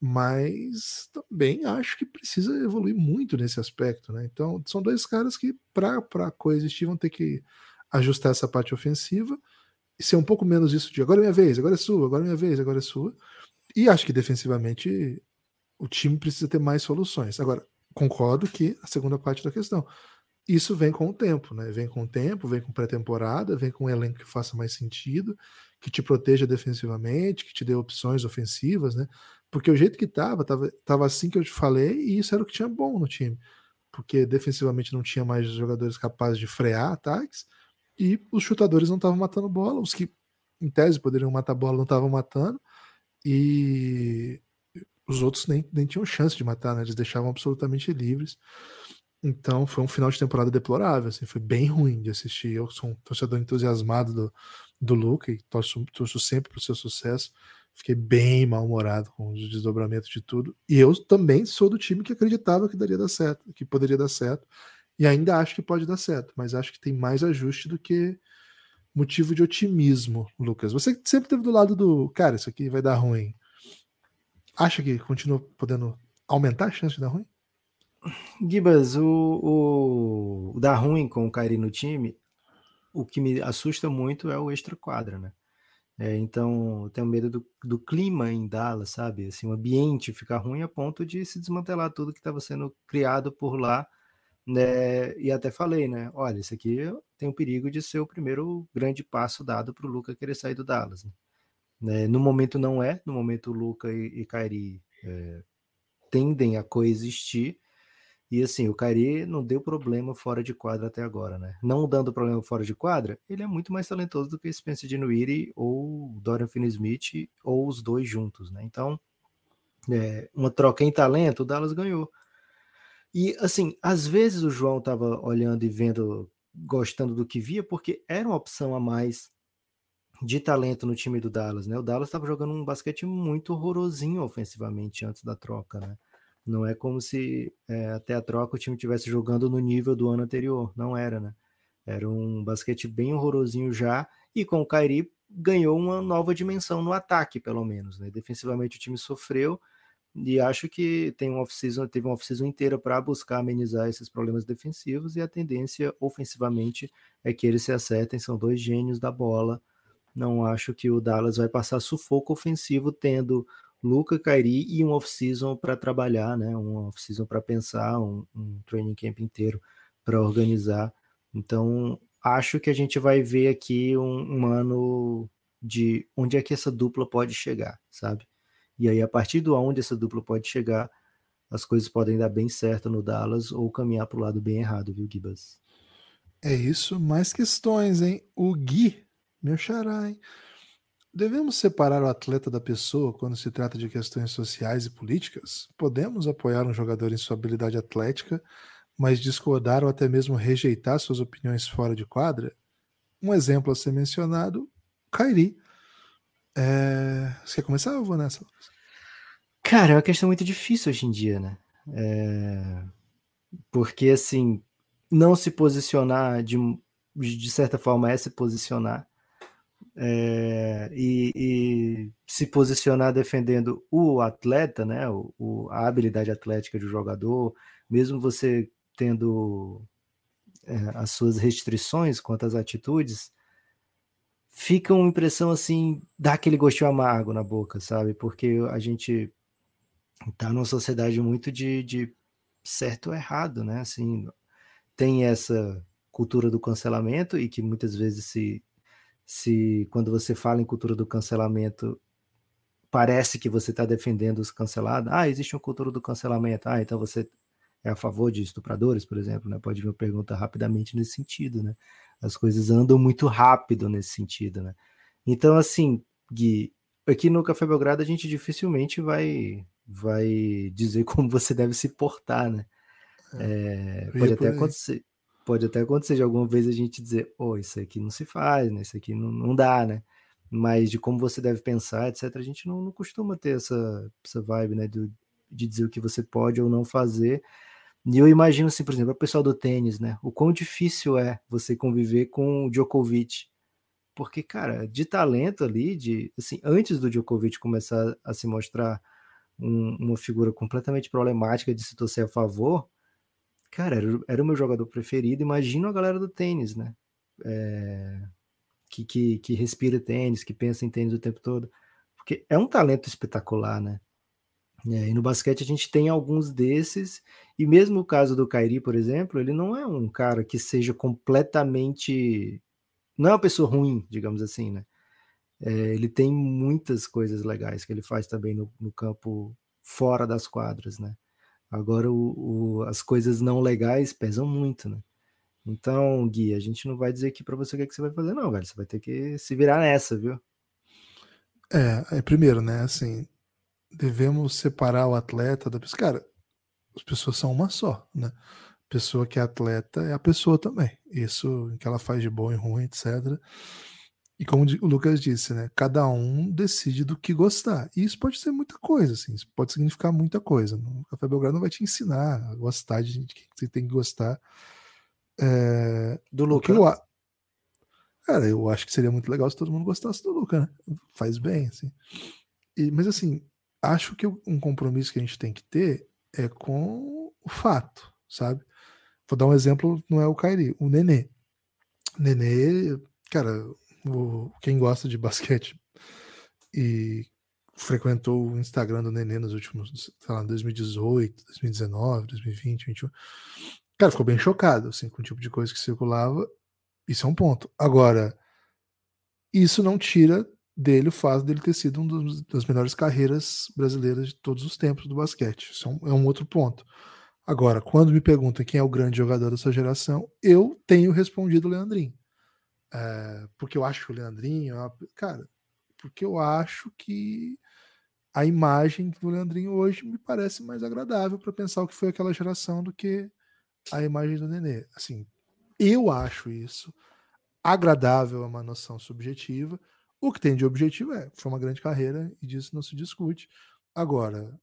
Speaker 2: mas também acho que precisa evoluir muito nesse aspecto, né? Então são dois caras que para coexistir vão ter que ajustar essa parte ofensiva e ser um pouco menos isso de agora é minha vez, agora é sua, agora é minha vez, agora é sua. E acho que defensivamente o time precisa ter mais soluções. Agora, concordo que a segunda parte da questão. Isso vem com o tempo, né? Vem com o tempo, vem com pré-temporada, vem com um elenco que faça mais sentido, que te proteja defensivamente, que te dê opções ofensivas, né? Porque o jeito que tava, tava, tava assim que eu te falei, e isso era o que tinha bom no time. Porque defensivamente não tinha mais jogadores capazes de frear ataques, e os chutadores não estavam matando bola, os que em tese poderiam matar bola não estavam matando, e os outros nem, nem tinham chance de matar, né? Eles deixavam absolutamente livres. Então foi um final de temporada deplorável, assim, foi bem ruim de assistir. Eu sou um torcedor entusiasmado do, do Luca e torço, torço sempre para o seu sucesso. Fiquei bem mal-humorado com os desdobramentos de tudo. E eu também sou do time que acreditava que daria dar certo, que poderia dar certo. E ainda acho que pode dar certo, mas acho que tem mais ajuste do que motivo de otimismo, Lucas. Você sempre teve do lado do cara, isso aqui vai dar ruim. Acha que continua podendo aumentar a chance de dar ruim?
Speaker 3: Gibas, o, o, dar ruim com o Kairi no time, o que me assusta muito é o extra-quadra, né? É, então, eu tenho medo do, do, clima em Dallas, sabe? Assim, o ambiente ficar ruim a ponto de se desmantelar tudo que estava sendo criado por lá né? E até falei, né? Olha, isso aqui tem o perigo de ser o primeiro grande passo dado para o Luca querer sair do Dallas. Né? No momento não é, no momento o Luca e, e Kairi é, tendem a coexistir. E assim, o Kairi não deu problema fora de quadra até agora, né? Não dando problema fora de quadra, ele é muito mais talentoso do que Spencer Dinwiddie ou Dorian Finney-Smith ou os dois juntos, né? Então, é, uma troca em talento, o Dallas ganhou. E assim, às vezes o João estava olhando e vendo, gostando do que via, porque era uma opção a mais de talento no time do Dallas, né? O Dallas estava jogando um basquete muito horrorosinho ofensivamente antes da troca, né? Não é como se é, até a troca o time estivesse jogando no nível do ano anterior, não era, né? Era um basquete bem horrorosinho já, e com o Kyrie ganhou uma nova dimensão no ataque, pelo menos, né? Defensivamente o time sofreu, e acho que tem um off-season, teve uma off-season inteira para buscar amenizar esses problemas defensivos e a tendência ofensivamente é que eles se acertem, são dois gênios da bola. Não acho que o Dallas vai passar sufoco ofensivo tendo Luca, Kairi e um off-season para trabalhar, né? Um off-season para pensar, um, um training camp inteiro para organizar. Então, acho que a gente vai ver aqui um, um ano de onde é que essa dupla pode chegar, sabe? E aí, a partir do onde essa dupla pode chegar, as coisas podem dar bem certo no Dallas ou caminhar para o lado bem errado, viu, Gibas?
Speaker 2: É isso, mais questões, hein? O Gui, meu xará, hein? Devemos separar o atleta da pessoa quando se trata de questões sociais e políticas? Podemos apoiar um jogador em sua habilidade atlética, mas discordar ou até mesmo rejeitar suas opiniões fora de quadra? Um exemplo a ser mencionado, Kairi. É... Você quer começar ou vou nessa?
Speaker 3: Cara, é uma questão muito difícil hoje em dia, né? É... Porque, assim, não se posicionar de, de certa forma é se posicionar. é, e, e, se posicionar defendendo o atleta, né, o, o, a habilidade atlética do jogador, mesmo você tendo é, as suas restrições quanto às atitudes, fica uma impressão assim, dá aquele gostinho amargo na boca, sabe? Porque a gente tá numa sociedade muito de, de certo ou errado, né? Assim, tem essa cultura do cancelamento e que muitas vezes se se quando você fala em cultura do cancelamento parece que você está defendendo os cancelados. Ah, existe uma cultura do cancelamento. Ah, então você é a favor de estupradores, por exemplo, né? Pode vir uma pergunta rapidamente nesse sentido, né? As coisas andam muito rápido nesse sentido, né? Então, assim, Gui, aqui no Café Belgrado a gente dificilmente vai vai dizer como você deve se portar, né? É, pode até acontecer, pode até acontecer de alguma vez a gente dizer, oh, isso aqui não se faz, né? Isso aqui não, não dá, né? Mas de como você deve pensar, etc., a gente não, não costuma ter essa, essa vibe, né? De dizer o que você pode ou não fazer. E eu imagino, assim, por exemplo, o pessoal do tênis, né? O quão difícil é você conviver com o Djokovic. Porque, cara, de talento ali, de assim, antes do Djokovic começar a se mostrar um, uma figura completamente problemática de se torcer a favor, cara, era, era o meu jogador preferido. Imagina a galera do tênis, né? É, que, que, que respira tênis, que pensa em tênis o tempo todo. Porque é um talento espetacular, né? É, e no basquete a gente tem alguns desses, e mesmo o caso do Kairi, por exemplo, ele não é um cara que seja completamente. Não é uma pessoa ruim, digamos assim, né? É, ele tem muitas coisas legais que ele faz também no, no campo fora das quadras, né? Agora, o, o, as coisas não legais pesam muito, né? Então, Gui, a gente não vai dizer aqui para você o que, é que você vai fazer, não, velho. Você vai ter que se virar nessa, viu?
Speaker 2: É, é primeiro, né? Assim, devemos separar o atleta da pessoa. Cara, as pessoas são uma só, né? Pessoa que é atleta é a pessoa também. Isso que ela faz de bom e ruim, etc. E como o Lucas disse, né? Cada um decide do que gostar. E isso pode ser muita coisa, assim. Isso pode significar muita coisa. O Café Belgrado não vai te ensinar a gostar de gente que você tem que gostar. É...
Speaker 3: Do Lucas.
Speaker 2: Eu... Cara, eu acho que seria muito legal se todo mundo gostasse do Lucas, né? Faz bem, assim. E, mas assim, acho que um compromisso que a gente tem que ter é com o fato, sabe? Vou dar um exemplo, não é o Kairi, o Nenê. Nenê, cara, o, quem gosta de basquete e frequentou o Instagram do Nenê nos últimos, sei lá, 2018, 2019, 2020, 2021. Cara, ficou bem chocado, assim, com o tipo de coisa que circulava. Isso é um ponto. Agora, isso não tira dele o fato dele ter sido uma das melhores carreiras brasileiras de todos os tempos do basquete. Isso é um, é um outro ponto. Agora, quando me perguntam quem é o grande jogador dessa geração, eu tenho respondido o Leandrinho. É, porque eu acho que o Leandrinho, é cara, porque eu acho que a imagem do Leandrinho hoje me parece mais agradável para pensar o que foi aquela geração do que a imagem do Nenê. Assim, eu acho isso agradável, é uma noção subjetiva. O que tem de objetivo é, foi uma grande carreira e disso não se discute. Agora,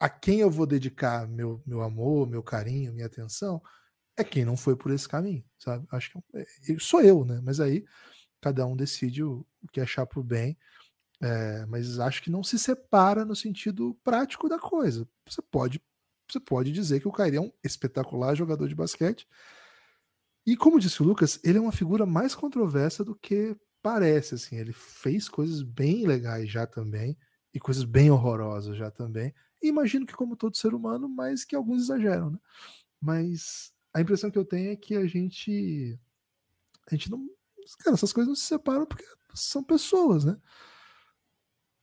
Speaker 2: a quem eu vou dedicar meu, meu amor, meu carinho, minha atenção, é quem não foi por esse caminho, sabe? Acho que é, é sou eu, né? Mas aí cada um decide o, o que achar por bem. É, mas acho que não se separa no sentido prático da coisa. Você pode, você pode dizer que o Kairi é um espetacular jogador de basquete. E como disse o Lucas, ele é uma figura mais controversa do que parece. Assim, ele fez coisas bem legais já também e coisas bem horrorosas já também. E imagino que como todo ser humano, mas que alguns exageram, né? Mas a impressão que eu tenho é que a gente. A gente não. Cara, essas coisas não se separam porque são pessoas, né?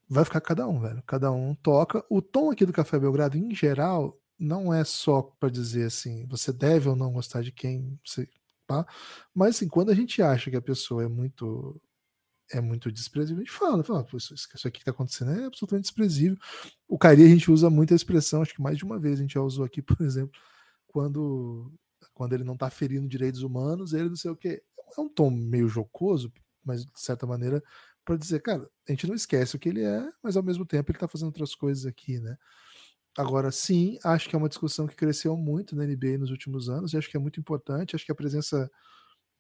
Speaker 2: Vai ficar cada um, velho. Cada um toca. O tom aqui do Café Belgrado, em geral, não é só para dizer assim, você deve ou não gostar de quem você. Tá? Mas assim, quando a gente acha que a pessoa é muito é muito desprezível, a gente fala, fala isso, isso aqui que tá acontecendo é absolutamente desprezível. O Cari a gente usa muito a expressão, acho que mais de uma vez a gente já usou aqui, por exemplo, quando quando ele não está ferindo direitos humanos, ele não sei o que. É um tom meio jocoso, mas de certa maneira, para dizer, cara, a gente não esquece o que ele é, mas ao mesmo tempo ele está fazendo outras coisas aqui, né? Agora, sim, acho que é uma discussão que cresceu muito na NBA nos últimos anos, e acho que é muito importante. Acho que a presença.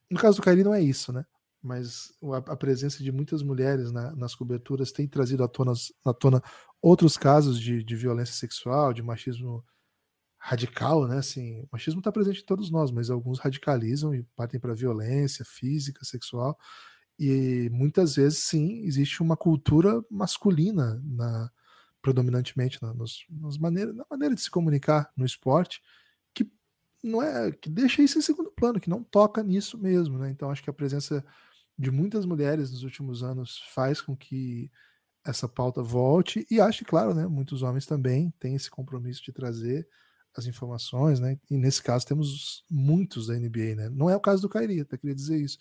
Speaker 2: No caso do Kairi, não é isso, né? Mas a, presença de muitas mulheres na, nas coberturas tem trazido à tona, à tona outros casos de, de violência sexual, de machismo radical, né? Assim, o machismo está presente em todos nós, mas alguns radicalizam e partem para violência física, sexual. E muitas vezes, sim, existe uma cultura masculina na, predominantemente na, nos, nas maneiras, na maneira de se comunicar no esporte, que não é que deixa isso em segundo plano, que não toca nisso mesmo, né? Então acho que a presença de muitas mulheres nos últimos anos faz com que essa pauta volte e acho claro, né, muitos homens também têm esse compromisso de trazer as informações, né? E nesse caso temos muitos da NBA, né? Não é o caso do Kairi, até queria dizer isso.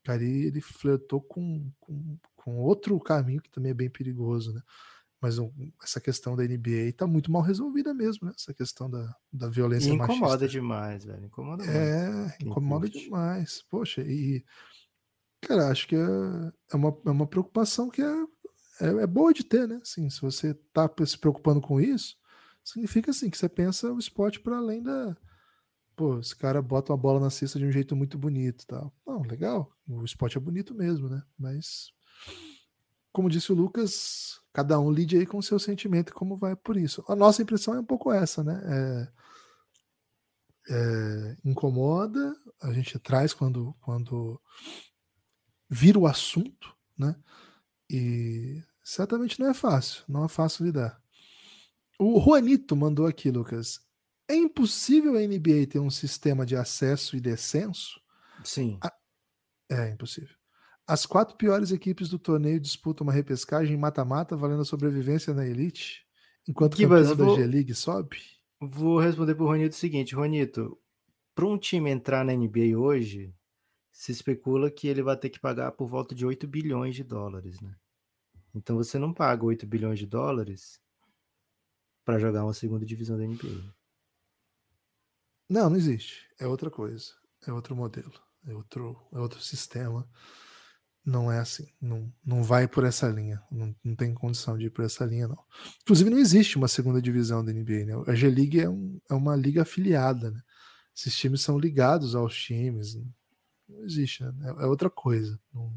Speaker 2: O Kairi ele flertou com, com, com, outro caminho que também é bem perigoso, né? Mas um, essa questão da NBA está muito mal resolvida mesmo, né? Essa questão da, da violência
Speaker 3: e incomoda
Speaker 2: machista.
Speaker 3: demais, velho. Incomoda
Speaker 2: é, incomoda demais. Poxa, e cara, acho que é, é, uma, é uma preocupação que é, é, é boa de ter, né? Assim, se você está se preocupando com isso, significa assim que você pensa o esporte para além da. Pô, esse cara bota uma bola na cesta de um jeito muito bonito tal. Não, legal. O esporte é bonito mesmo, né? Mas, como disse o Lucas, cada um lide aí com o seu sentimento e como vai por isso. A nossa impressão é um pouco essa, né? É, é, incomoda, a gente traz quando, quando vira o assunto, né? E certamente não é fácil, não é fácil lidar. O Juanito mandou aqui, Lucas. É impossível a NBA ter um sistema de acesso e descenso?
Speaker 3: Sim.
Speaker 2: A... É impossível. As quatro piores equipes do torneio disputam uma repescagem mata-mata valendo a sobrevivência na elite, enquanto o campeão vou... da G-League sobe?
Speaker 3: Vou responder para o Ronito o seguinte, Ronito, para um time entrar na NBA hoje, se especula que ele vai ter que pagar por volta de 8 bilhões de dólares, né? Então você não paga 8 bilhões de dólares para jogar uma segunda divisão da NBA.
Speaker 2: Não, não existe. É outra coisa. É outro modelo. É outro, é outro sistema. Não é assim. Não, não vai por essa linha. Não, não tem condição de ir por essa linha, não. Inclusive, não existe uma segunda divisão da NBA. Né? A G-League é, um, é uma liga afiliada. Né? Esses times são ligados aos times. Não existe. Né? É, é outra coisa. Não,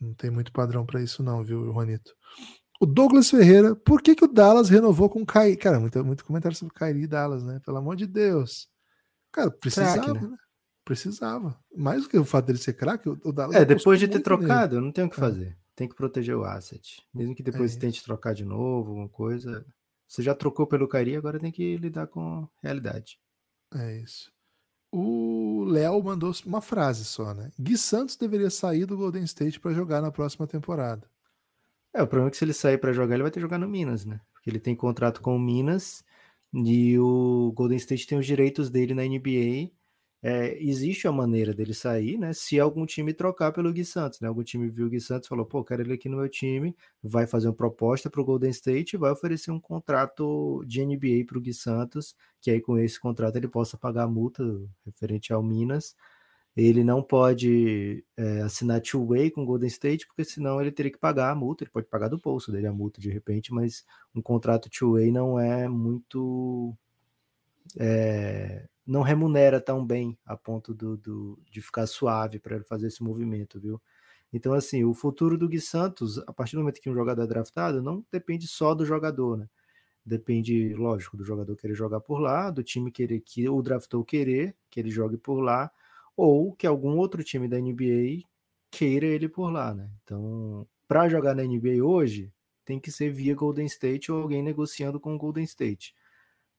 Speaker 2: não tem muito padrão para isso, não, viu, Juanito? O Douglas Ferreira, por que, que o Dallas renovou com o Kyrie? Cara, muito, muito comentário sobre o Kyrie e Dallas, né? Pelo amor de Deus. Cara, precisava, crack, né? né? Precisava. Mais do que o fato dele ser craque, o Dallas.
Speaker 3: É, depois de ter trocado, nele. não tem o que é. fazer. Tem que proteger o asset. Mesmo que depois é. tente trocar de novo, alguma coisa. Você já trocou pelo Kyrie, agora tem que lidar com a realidade.
Speaker 2: É isso. O Léo mandou uma frase só, né? Gui Santos deveria sair do Golden State para jogar na próxima temporada.
Speaker 3: É, o problema é que se ele sair para jogar, ele vai ter que jogar no Minas, né? Porque ele tem contrato com o Minas e o Golden State tem os direitos dele na NBA. É, existe a maneira dele sair, né? Se algum time trocar pelo Gui Santos, né? Algum time viu o Gui Santos e falou, pô, quero ele aqui no meu time, vai fazer uma proposta para o Golden State e vai oferecer um contrato de NBA para o Gui Santos, que aí com esse contrato ele possa pagar a multa referente ao Minas ele não pode é, assinar two-way com o Golden State, porque senão ele teria que pagar a multa, ele pode pagar do bolso dele a multa de repente, mas um contrato two-way não é muito. É, não remunera tão bem a ponto do, do de ficar suave para ele fazer esse movimento, viu? Então, assim, o futuro do Gui Santos, a partir do momento que um jogador é draftado, não depende só do jogador, né? Depende, lógico, do jogador querer jogar por lá, do time querer que o draftou querer que ele jogue por lá, ou que algum outro time da NBA queira ele por lá, né? Então, para jogar na NBA hoje, tem que ser via Golden State ou alguém negociando com o Golden State.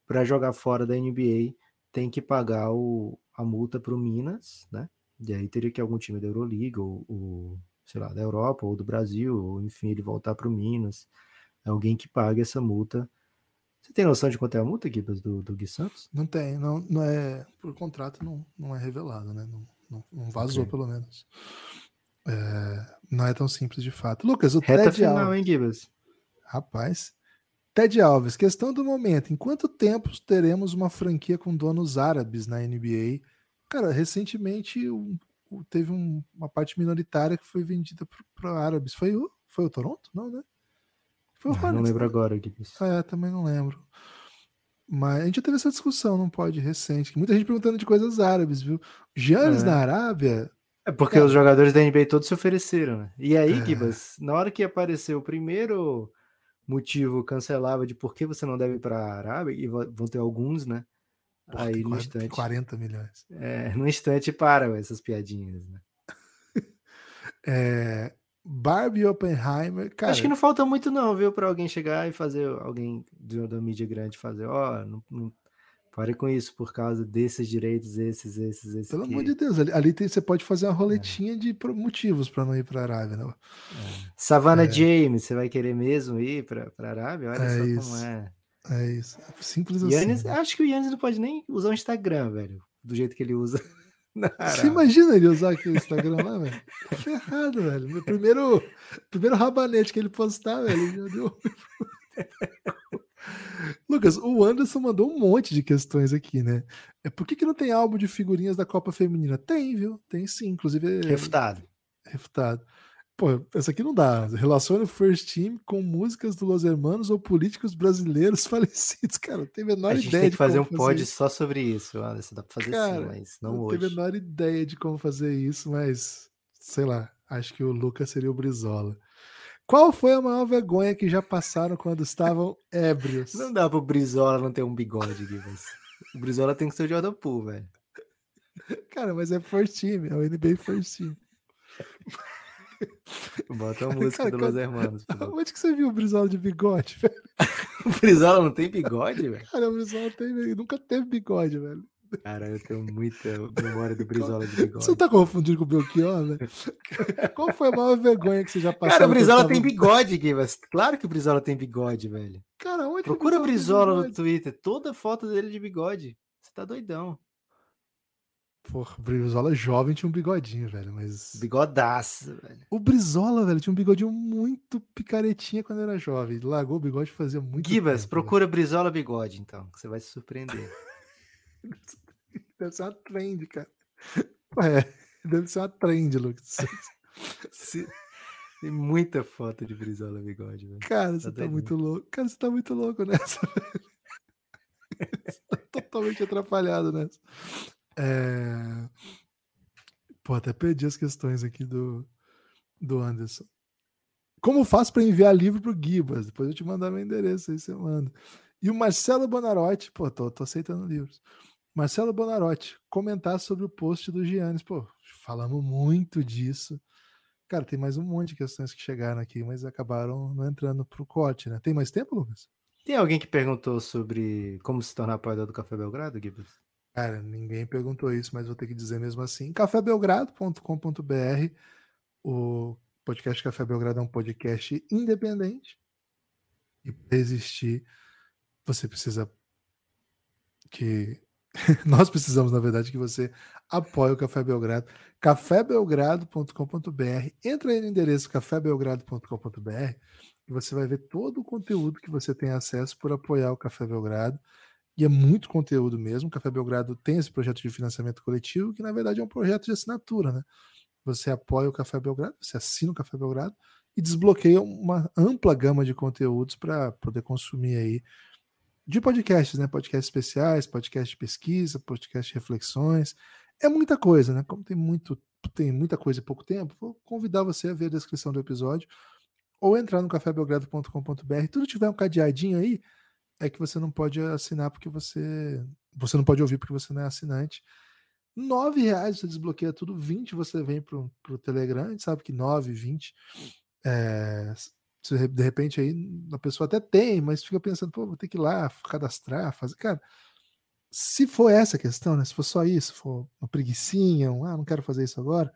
Speaker 3: Para jogar fora da NBA, tem que pagar o, a multa para o Minas, né? E aí teria que algum time da Euroliga ou, ou, sei lá, da Europa ou do Brasil, ou enfim, ele voltar para o Minas. Alguém que pague essa multa você tem noção de quanto é a multa, Gibas, do, do Gui Santos?
Speaker 2: Não tem, não, não é. Por contrato não, não é revelado, né? Não, não, não vazou, okay. pelo menos. É, não é tão simples de fato. Lucas, o
Speaker 3: Reta Ted final, Alves. hein, Gibas?
Speaker 2: Rapaz. Ted Alves, questão do momento. Em quanto tempo teremos uma franquia com donos árabes na NBA? Cara, recentemente um, teve um, uma parte minoritária que foi vendida para árabes. Foi o, foi o Toronto? Não, né?
Speaker 3: Foi o Hornets, não lembro né? agora. Gibbs.
Speaker 2: É, também não lembro. Mas a gente já teve essa discussão, não pode, recente. Muita gente perguntando de coisas árabes, viu? Giannis é. na Arábia,
Speaker 3: É porque
Speaker 2: Cara.
Speaker 3: os jogadores da NBA todos se ofereceram, né? E aí,
Speaker 2: É.
Speaker 3: Gibas, na hora que apareceu o primeiro motivo cancelável de por que você não deve ir para a Arábia, e vão ter alguns, né?
Speaker 2: Porra,
Speaker 3: aí no
Speaker 2: 40,
Speaker 3: instante,
Speaker 2: 40 milhões.
Speaker 3: é, no instante param essas piadinhas, né?
Speaker 2: É, Barbie Oppenheimer, cara.
Speaker 3: Acho que não falta muito não, viu, para alguém chegar e fazer alguém de- da mídia grande fazer, ó, não, não pare com isso por causa desses direitos, esses, esses, esses.
Speaker 2: Pelo
Speaker 3: aqui.
Speaker 2: amor de Deus, ali, ali tem- você pode fazer uma roletinha de pro- motivos para não ir para a Arábia, né?
Speaker 3: Savannah
Speaker 2: É.
Speaker 3: James, você vai querer mesmo ir para a Arábia? Olha
Speaker 2: É
Speaker 3: só
Speaker 2: isso.
Speaker 3: como é.
Speaker 2: É isso. Simples
Speaker 3: Yannis,
Speaker 2: assim.
Speaker 3: acho que o Yannis não pode nem usar o Instagram, velho. Do jeito que ele usa.
Speaker 2: Você imagina ele usar aquele Instagram lá, velho? Tá ferrado, velho. Meu primeiro, primeiro rabanete que ele postar, velho, ele já deu. Lucas, o Anderson mandou um monte de questões aqui, né? É, por que, que não tem álbum de figurinhas da Copa Feminina? Tem, viu? Tem sim, inclusive. é
Speaker 3: Refutado.
Speaker 2: refutado. Pô, essa aqui não dá. Relaciona o First Team com músicas do Los Hermanos ou políticos brasileiros falecidos. Cara, não tem a menor
Speaker 3: A gente
Speaker 2: ideia
Speaker 3: tem
Speaker 2: de
Speaker 3: que fazer um pod só sobre isso, Anderson. Dá pra fazer
Speaker 2: Cara,
Speaker 3: sim, mas não
Speaker 2: não
Speaker 3: hoje.
Speaker 2: tenho a menor ideia de como fazer isso, mas sei lá, acho que o Lucas seria o Brizola. Qual foi a maior vergonha que já passaram quando estavam ébrios?
Speaker 3: Não dá pro Brizola não ter um bigode, Gibbs. O Brizola tem que ser o Jordan Poole, velho.
Speaker 2: Cara, mas é Team, é o NBA Team.
Speaker 3: Bota a música
Speaker 2: Cara,
Speaker 3: do Los Hermanos.
Speaker 2: Onde que você viu o Brizola de bigode, velho?
Speaker 3: O Brizola não tem bigode, velho?
Speaker 2: Cara, o Brizola tem, nunca teve bigode, velho.
Speaker 3: Cara, eu tenho muita memória do Brizola de bigode.
Speaker 2: Você tá confundindo com o Belchior, velho? Qual foi a maior vergonha que você já passou?
Speaker 3: Cara, o Brizola tem bigode, Gibbs. Claro que o Brizola tem bigode, velho.
Speaker 2: Cara, onde que o
Speaker 3: Procura Brizola no? Twitter. Toda foto dele de bigode. Você tá doidão.
Speaker 2: Porra, o Brizola jovem tinha um bigodinho, velho, mas...
Speaker 3: Bigodaço, velho.
Speaker 2: O Brizola, velho, tinha um bigodinho muito picaretinha quando era jovem. Largou o bigode fazia muito
Speaker 3: Gibas, procura Brizola bigode, então. que Você vai se surpreender.
Speaker 2: Deve ser uma trend, cara. É, deve ser uma trend, Lucas.
Speaker 3: Se- Tem muita foto de Brizola bigode, velho.
Speaker 2: Cara, você tá
Speaker 3: doido,
Speaker 2: muito louco. Cara, você tá muito louco nessa. Você tá totalmente atrapalhado nessa. É... Pô, até perdi as questões aqui do, do Anderson. Como faço para enviar livro pro Gibas? Depois eu te mandar meu endereço aí, você manda. E o Marcelo Bonarotti, pô, tô, tô aceitando livros. Marcelo Bonarotti, comentar sobre o post do Giannis. Pô, falamos muito disso. Cara, tem mais um monte de questões que chegaram aqui, mas acabaram não entrando pro corte, né? Tem mais tempo, Lucas?
Speaker 3: Tem alguém que perguntou sobre como se tornar apoiador do Café Belgrado, Gibas?
Speaker 2: Cara, ninguém perguntou isso, mas vou ter que dizer mesmo assim. cafébelgrado.com.br O podcast Café Belgrado é um podcast independente. E para existir, você precisa que nós precisamos, na verdade, que você apoie o Café Belgrado. cafébelgrado.com.br. Entra aí no endereço cafébelgrado.com.br e você vai ver todo o conteúdo que você tem acesso por apoiar o Café Belgrado. E é muito conteúdo mesmo. O Café Belgrado tem esse projeto de financiamento coletivo, que na verdade é um projeto de assinatura, né? Você apoia o Café Belgrado, você assina o Café Belgrado e desbloqueia uma ampla gama de conteúdos para poder consumir aí de podcasts, né? Podcasts especiais, podcast de pesquisa, podcast de reflexões. É muita coisa, né? Como tem muito, tem muita coisa e pouco tempo, vou convidar você a ver a descrição do episódio ou entrar no cafébelgrado.com.br. Tudo tiver um cadeadinho aí, é que você não pode assinar porque você. Você não pode ouvir porque você não é assinante. R$ reais você desbloqueia tudo, 20 você vem pro, pro Telegram, a gente sabe que 9, 20. É, de repente aí a pessoa até tem, mas fica pensando, pô, vou ter que ir lá cadastrar, fazer. Cara, se for essa a questão, né? Se for só isso, for uma preguiçinha, um, ah, não quero fazer isso agora,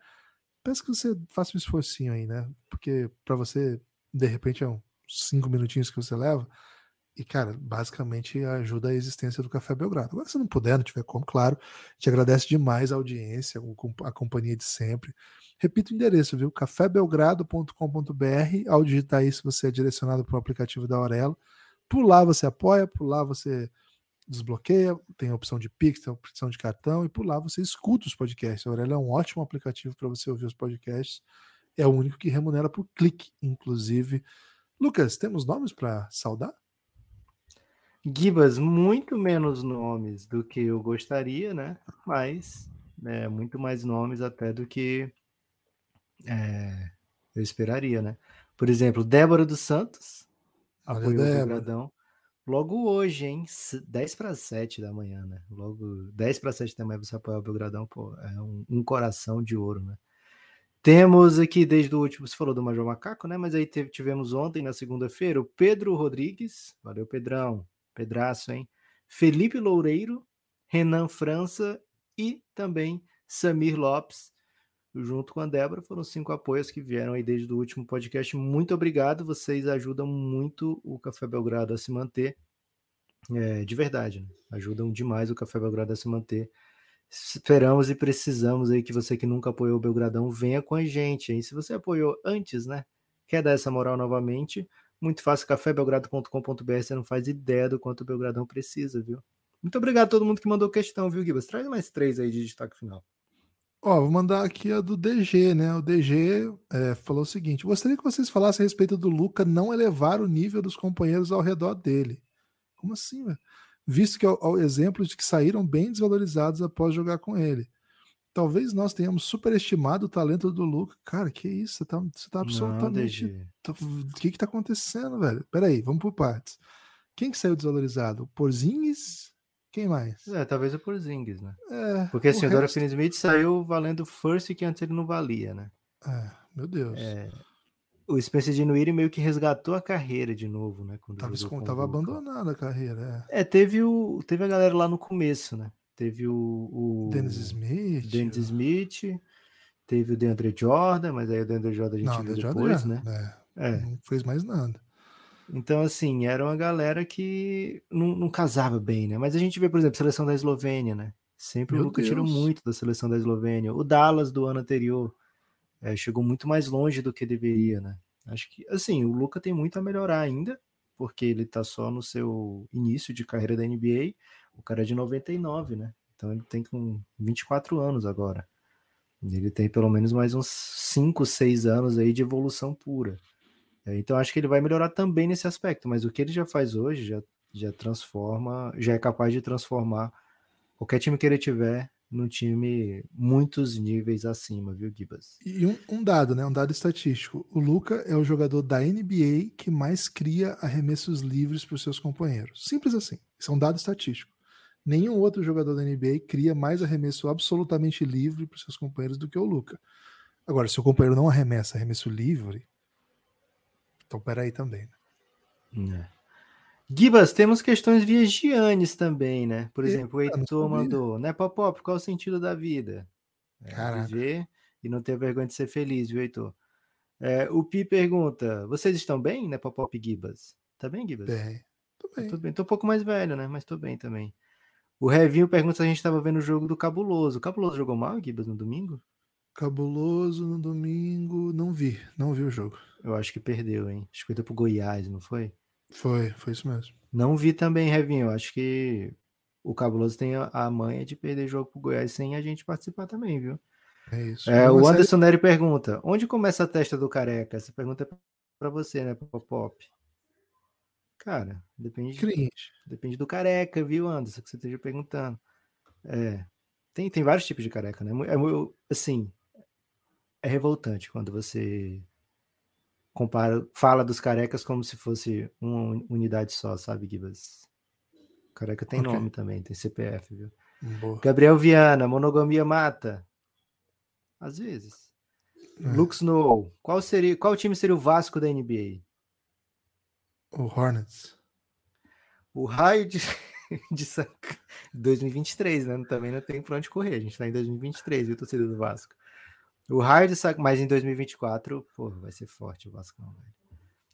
Speaker 2: peço que você faça um esforcinho aí, né? Porque para você, de repente, é uns cinco minutinhos que você leva. E, cara, basicamente ajuda a existência do Café Belgrado. Agora, se não puder, não tiver como, claro, te agradece demais a audiência, a companhia de sempre. Repito o endereço, viu? cafébelgrado.com.br. Ao digitar isso, você é direcionado para o aplicativo da Aurelo. Por lá você apoia, por lá você desbloqueia, tem a opção de Pix, tem a opção de cartão, e por lá você escuta os podcasts. A Aurelo é um ótimo aplicativo para você ouvir os podcasts. É o único que remunera por clique, inclusive. Lucas, temos nomes para saudar?
Speaker 3: Gibas, muito menos nomes do que eu gostaria, né? Mas é, muito mais nomes até do que é, eu esperaria, né? Por exemplo, Débora dos Santos apoiou o Belgradão. Logo hoje, hein? 10 para 7 da manhã, né? Logo 10 para 7 da manhã você apoiar o Belgradão, pô, é um, um, coração de ouro, né? Temos aqui, desde o último, você falou do Major Macaco, né? Mas aí teve, tivemos ontem, na segunda-feira, o Pedro Rodrigues, valeu Pedrão, pedraço, hein? Felipe Loureiro, Renan França e também Samir Lopes, junto com a Débora, foram cinco apoios que vieram aí desde o último podcast. Muito obrigado, vocês ajudam muito o Café Belgrado a se manter, é, de verdade, né? ajudam demais o Café Belgrado a se manter. Esperamos e precisamos aí que você que nunca apoiou o Belgradão venha com a gente. E se você apoiou antes, né? Quer dar essa moral novamente? Muito fácil, cafébelgrado.com.br. Você não faz ideia do quanto o Belgradão precisa, viu? Muito obrigado a todo mundo que mandou questão, viu, Gibas? Traz mais três aí de destaque final.
Speaker 2: Ó, vou mandar aqui a do DG, né? O DG é, falou o seguinte: gostaria que vocês falassem a respeito do Luca não elevar o nível dos companheiros ao redor dele. Como assim, velho? Visto que ao, exemplo de que saíram bem desvalorizados após jogar com ele. Talvez nós tenhamos superestimado o talento do Luca. Cara, que isso? Você tá, você tá absolutamente. Não, o que que tá acontecendo, velho? Peraí, vamos por partes. Quem que saiu desvalorizado? Porzingis? Quem mais?
Speaker 3: É, talvez o Porzingis, né? É, Porque assim, o, resto... Smith saiu valendo first que antes ele não valia, né?
Speaker 2: É, meu Deus.
Speaker 3: É, o Spencer Dinwiddie meio que resgatou a carreira de novo, né?
Speaker 2: Quando tava, com tava abandonada a carreira,
Speaker 3: é. É, teve, o, teve a galera lá no começo, né? Teve o... o
Speaker 2: Dennis Smith.
Speaker 3: Dennis Smith. Teve o DeAndre Jordan, mas aí o DeAndre Jordan a gente não, viu depois, Jordan,
Speaker 2: né? É, é. Não fez mais nada.
Speaker 3: Então, assim, era uma galera que não, não, casava bem, né? Mas a gente vê, por exemplo, a seleção da Eslovênia, né? Sempre Meu o Luca tirou muito da seleção da Eslovênia. O Dallas do ano anterior é, chegou muito mais longe do que deveria, né? Acho que, assim, o Luca tem muito a melhorar ainda, porque ele tá só no seu início de carreira da NBA. O cara é de 99, né? Então ele tem com 24 anos agora. Ele tem pelo menos mais uns 5, 6 anos aí de evolução pura. É, então acho que ele vai melhorar também nesse aspecto, mas o que ele já faz hoje já, já transforma, já é capaz de transformar qualquer time que ele tiver num time muitos níveis acima, viu, Gibas?
Speaker 2: E um, um, dado, né? Um dado estatístico. O Luca é o jogador da NBA que mais cria arremessos livres para os seus companheiros. Simples assim. Isso é um dado estatístico. Nenhum outro jogador da NBA cria mais arremesso absolutamente livre para os seus companheiros do que o Luca. Agora, se o companheiro não arremessa arremesso livre, então, peraí também.
Speaker 3: Né? É. Gibas, temos questões via Giannis também, né? Por exemplo, o Heitor mandou, né, Popop, qual o sentido da vida? É, viver e não ter vergonha de ser feliz, viu, Heitor? É, o Pi pergunta, vocês estão bem, né, Popop e Gibas? Tá bem, Gibas?
Speaker 2: Bem, tô bem.
Speaker 3: Tô bem, tô um pouco mais velho, né, mas tô bem também. O Revinho pergunta se a gente estava vendo o jogo do Cabuloso. O Cabuloso jogou mal, Gibas, no domingo?
Speaker 2: Cabuloso no domingo, não vi, não vi o jogo.
Speaker 3: Eu acho que perdeu, hein? Acho que perdeu pro Goiás, não foi?
Speaker 2: Foi, foi isso mesmo.
Speaker 3: Não vi também, Revinho. Acho que o Cabuloso tem a manha de perder jogo pro Goiás sem a gente participar também, viu?
Speaker 2: É isso.
Speaker 3: É, o Anderson Neri pergunta: onde começa a testa do careca? Essa pergunta é pra você, né, Pop? Cara, depende,
Speaker 2: Cringe.
Speaker 3: depende do careca, viu, Anderson, que você esteja perguntando. É, tem, tem vários tipos de careca, né? É, assim, é revoltante quando você compara, fala dos carecas como se fosse uma unidade só, sabe, Gibas? Careca tem okay. nome também, tem CPF, viu? Boa. Gabriel Viana, monogamia mata. Às vezes. É. Lux qual seria, qual time seria o Vasco da NBA?
Speaker 2: O Hornets.
Speaker 3: O raio de, de 2023, né? Também não tem pra onde correr. A gente tá em 2023, viu, torcida do Vasco. O Raio de Sac... Mas em 2024, pô, vai ser forte o Vasco, velho.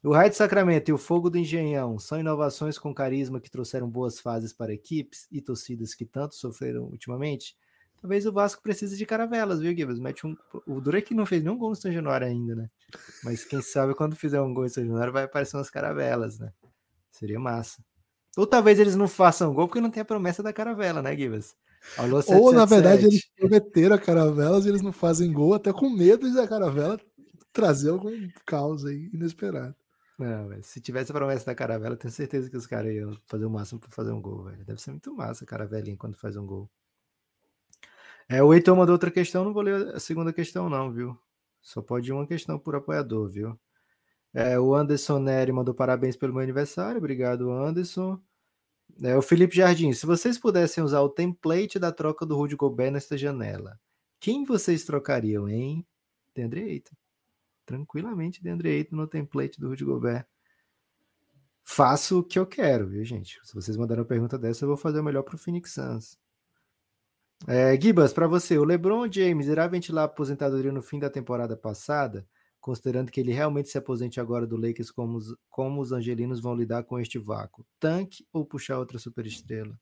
Speaker 3: O Raio de Sacramento e o Fogo do Engenhão são inovações com carisma que trouxeram boas fases para equipes e torcidas que tanto sofreram ultimamente. Talvez o Vasco precise de caravelas, viu, Gibbs? Mete um... O Durek não fez nenhum gol no São Januário ainda, né? Mas quem sabe quando fizer um gol em São Januário vai aparecer umas caravelas, né? Seria massa. Ou talvez eles não façam gol porque não tem a promessa da caravela, né, Gibbs?
Speaker 2: Alô, Ou, na verdade, eles prometeram a caravelas e eles não fazem gol, até com medo de a caravela trazer algum caos aí inesperado.
Speaker 3: Não, se tivesse a promessa da caravela, tenho certeza que os caras iam fazer o máximo para fazer um gol, velho. Deve ser muito massa a caravelinha quando faz um gol. É, o Heitor mandou outra questão, não vou ler a segunda questão, não, viu? Só pode uma questão por apoiador, viu? É, o Anderson Neri mandou parabéns pelo meu aniversário. Obrigado, Anderson. É, o Felipe Jardim, se vocês pudessem usar o template da troca do Rudy Gobert nesta janela, quem vocês trocariam, hein? Deandre Ayton. Tranquilamente, Deandre Ayton no template do Rudy Gobert. Faço o que eu quero, viu, gente? Se vocês mandaram uma pergunta dessa, eu vou fazer o melhor pro Phoenix Suns. É, Gibas, para você, o LeBron James irá ventilar a aposentadoria no fim da temporada passada, considerando que ele realmente se aposente agora do Lakers, como os, como os angelinos vão lidar com este vácuo? Tanque ou puxar outra superestrela?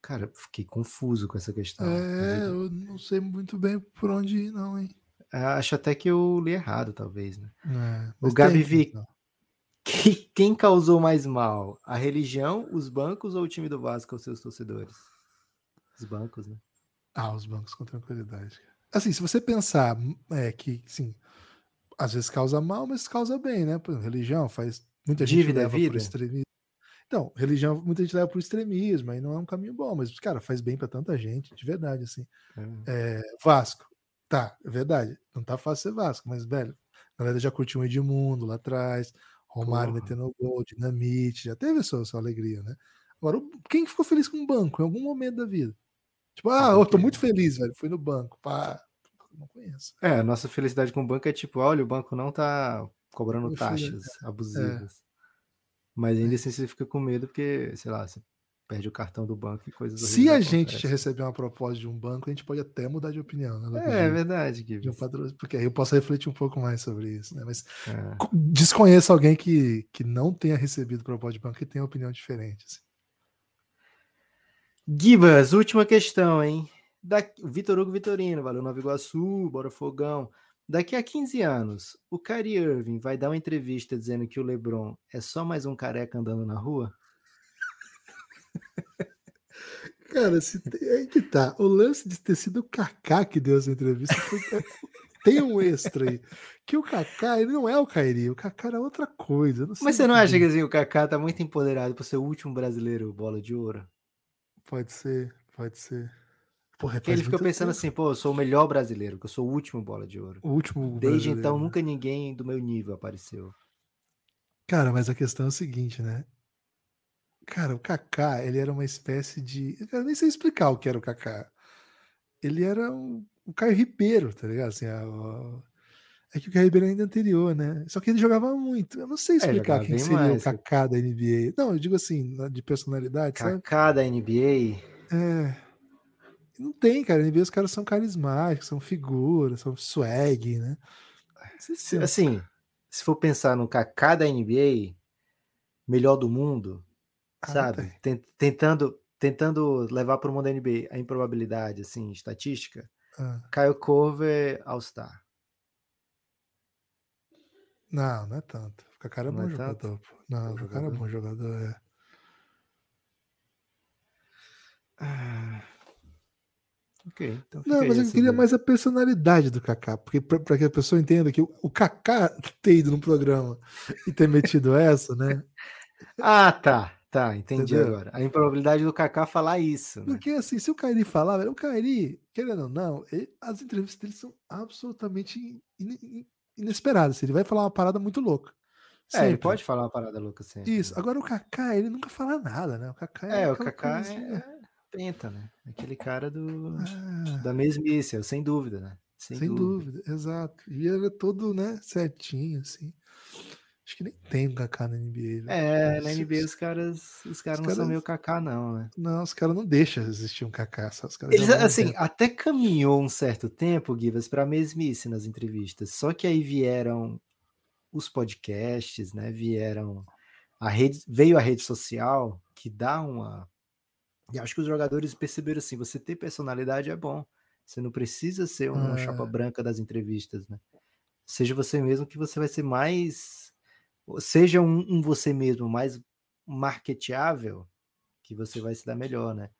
Speaker 3: Cara, fiquei confuso com essa questão.
Speaker 2: É, eu não sei muito bem por onde ir, não, hein?
Speaker 3: Acho até que eu li errado, talvez, né?
Speaker 2: É,
Speaker 3: o Gabi Vic, quem causou mais mal? A religião, os bancos ou o time do Vasco aos seus torcedores? Os bancos, né?
Speaker 2: Ah, os bancos com tranquilidade. Assim, se você pensar é, que, sim, às vezes causa mal, mas causa bem, né? Por exemplo, religião faz. Muita gente
Speaker 3: Dívida é
Speaker 2: leva
Speaker 3: vida?
Speaker 2: extremismo. Então, religião, muita gente leva por extremismo, aí não é um caminho bom, mas, cara, faz bem para tanta gente, de verdade, assim.
Speaker 3: É.
Speaker 2: É, Vasco, tá, é verdade, não tá fácil ser Vasco, mas, velho, a galera já curtiu o Edmundo lá atrás, Romário
Speaker 3: Porra.
Speaker 2: metendo gol, Dinamite, já teve a sua, sua alegria, né? Agora, quem ficou feliz com o banco em algum momento da vida? Tipo, ah, eu tô muito feliz, velho, fui no banco, pá, não conheço.
Speaker 3: É, a nossa felicidade com o banco é tipo, olha, o banco não tá cobrando
Speaker 2: Meu filho,
Speaker 3: taxas abusivas. Mas ainda assim você fica com medo porque, sei lá, você perde o cartão do banco e coisas
Speaker 2: Se a gente receber uma proposta de um banco, a gente pode até mudar de opinião, né?
Speaker 3: É, é
Speaker 2: De-
Speaker 3: verdade,
Speaker 2: de um porque aí eu posso refletir um pouco mais sobre isso, né? Mas
Speaker 3: É.
Speaker 2: desconheço alguém que, que não tenha recebido proposta de banco e tenha opinião diferente. assim.
Speaker 3: Gibas, última questão, hein? Da... Vitor Hugo Vitorino, valeu Nova Iguaçu, bora Fogão. Daqui a 15 anos, o Kyrie Irving vai dar uma entrevista dizendo que o LeBron é só mais um careca andando na rua?
Speaker 2: Cara, se aí que tá. O lance de ter sido o Kaká que deu essa entrevista foi- tem um extra aí. Que o Kaká, ele não é o Kairi, o Kaká era outra coisa.
Speaker 3: Mas você não acha que assim, o Kaká tá muito empoderado por ser o último brasileiro bola de ouro?
Speaker 2: Pode ser, pode ser. Porra,
Speaker 3: ele fica
Speaker 2: muito
Speaker 3: pensando
Speaker 2: tempo.
Speaker 3: assim, pô, eu sou o melhor brasileiro, que eu sou o último bola de ouro.
Speaker 2: O último
Speaker 3: Desde então,
Speaker 2: né?
Speaker 3: nunca ninguém do meu nível apareceu.
Speaker 2: Cara, mas a questão é o seguinte, né? Cara, o Kaká, ele era uma espécie de. Eu nem sei explicar o que era o Kaká. Ele era um, o Caio Ribeiro, tá ligado? Assim, a- o- É que o Caio Ribeiro ainda é anterior, né? Só que ele jogava muito. Eu não sei explicar
Speaker 3: É,
Speaker 2: quem seria
Speaker 3: mais,
Speaker 2: o Kaká da NBA. Não, eu digo assim, de personalidade?
Speaker 3: Kaká da NBA,
Speaker 2: É. Não tem, cara. Na NBA os caras são carismáticos, são figuras, são swag, né?
Speaker 3: se-
Speaker 2: Sim.
Speaker 3: assim, se for pensar no Kaká da NBA, melhor do mundo,
Speaker 2: Ah,
Speaker 3: sabe? Tentando, tentando levar para o mundo da NBA a improbabilidade, assim, estatística,
Speaker 2: Ah,
Speaker 3: Kyle Corver All-Star.
Speaker 2: Não, não é tanto. O Kaká era
Speaker 3: Não
Speaker 2: bom
Speaker 3: é tanto?
Speaker 2: jogador, pô. Não, o Kaká
Speaker 3: jogador?
Speaker 2: bom jogador, é.
Speaker 3: Ah, Ok, então
Speaker 2: Não, mas eu queria
Speaker 3: ideia.
Speaker 2: mais a personalidade do Kaká, porque para que a pessoa entenda que o, o Kaká ter ido no programa e ter metido essa, né?
Speaker 3: Ah, tá, tá, entendi
Speaker 2: Entendeu?
Speaker 3: agora. A improbabilidade do Kaká falar isso, né?
Speaker 2: Porque assim, se o Kairi falar, velho, o Kairi, querendo ou não, ele- as entrevistas dele são absolutamente in- in- inesperadas. assim, Ele vai falar uma parada muito louca.
Speaker 3: É, ele
Speaker 2: Sempre.
Speaker 3: pode falar uma parada louca sempre.
Speaker 2: Isso. Agora o Kaká, ele nunca fala nada, né? O Kaká é,
Speaker 3: É, o Kaká
Speaker 2: coisa assim,
Speaker 3: é penta, né? Aquele cara do
Speaker 2: ah,
Speaker 3: da mesmice, sem dúvida, né? Sem,
Speaker 2: sem
Speaker 3: dúvida.
Speaker 2: dúvida, exato. E ele era todo, né, certinho, assim. Acho que nem tem um Kaká na NBA. velho.
Speaker 3: É, na NBA os caras, os caras não
Speaker 2: caras-
Speaker 3: são meio Kaká não, né?
Speaker 2: Não, os caras não deixam existir um Kaká. Os caras
Speaker 3: Eles, assim,
Speaker 2: dentro.
Speaker 3: até caminhou um certo tempo, Givas, para mesmice nas entrevistas. Só que aí vieram os podcasts, né? Vieram a rede, veio a rede social que dá uma. E acho que os jogadores perceberam assim: você ter personalidade é bom. Você não precisa ser uma
Speaker 2: Ah.
Speaker 3: chapa branca das entrevistas, né? Seja você mesmo que você vai ser mais. Seja um, um você mesmo mais marketeável, que você vai se dar melhor, né?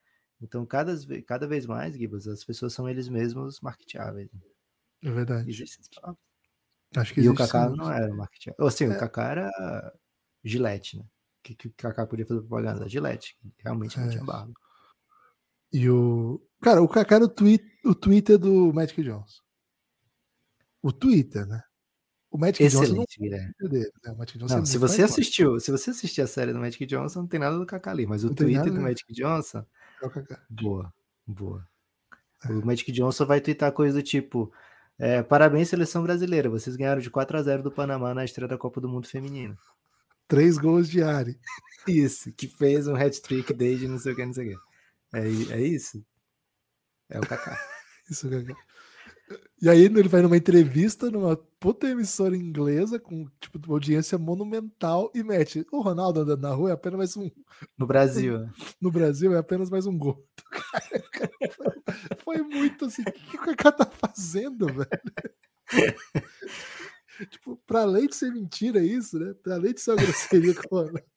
Speaker 3: Então, cada, cada vez mais, Gibas, as pessoas são eles mesmos marketeáveis. né?
Speaker 2: É verdade. Acho que
Speaker 3: E o Kaká não era marketeável. Ou assim,
Speaker 2: É.
Speaker 3: o Kaká era Gillette, né? O que, que o Kaká podia fazer propaganda? Gillette. que Realmente não
Speaker 2: É.
Speaker 3: tinha barba.
Speaker 2: E o. Cara, o Kaká era o, tweet, o Twitter do Magic Johnson. O Twitter, né? O Magic
Speaker 3: Excelente,
Speaker 2: Johnson não é dele, né? O Magic Johnson
Speaker 3: Não,
Speaker 2: é
Speaker 3: se você
Speaker 2: mais forte.
Speaker 3: assistiu, se você assistir a série do Magic Johnson, não tem nada do Kaká ali, mas o
Speaker 2: Não
Speaker 3: Twitter
Speaker 2: nada,
Speaker 3: do
Speaker 2: né?
Speaker 3: Magic Johnson,
Speaker 2: É o Kaká.
Speaker 3: boa, boa.
Speaker 2: É.
Speaker 3: O Magic Johnson vai twittar coisa do tipo: é, parabéns, seleção brasileira, vocês ganharam de 4 a 0 do Panamá na estreia da Copa do Mundo Feminino.
Speaker 2: Três gols de Ari.
Speaker 3: Isso, que fez um hat-trick desde não sei o que, não sei o que. É, é isso? É o Kaká.
Speaker 2: Isso, Kaká. E aí ele vai numa entrevista numa puta emissora inglesa com tipo uma audiência monumental e mete o Ronaldo andando na rua é apenas mais um
Speaker 3: No Brasil. né?
Speaker 2: no Brasil é apenas mais um gol. Cara, cara, foi, muito assim, o que o Kaká tá fazendo, velho? tipo, pra além de ser mentira isso, né? Pra além de ser uma grosseria com o Ronaldo.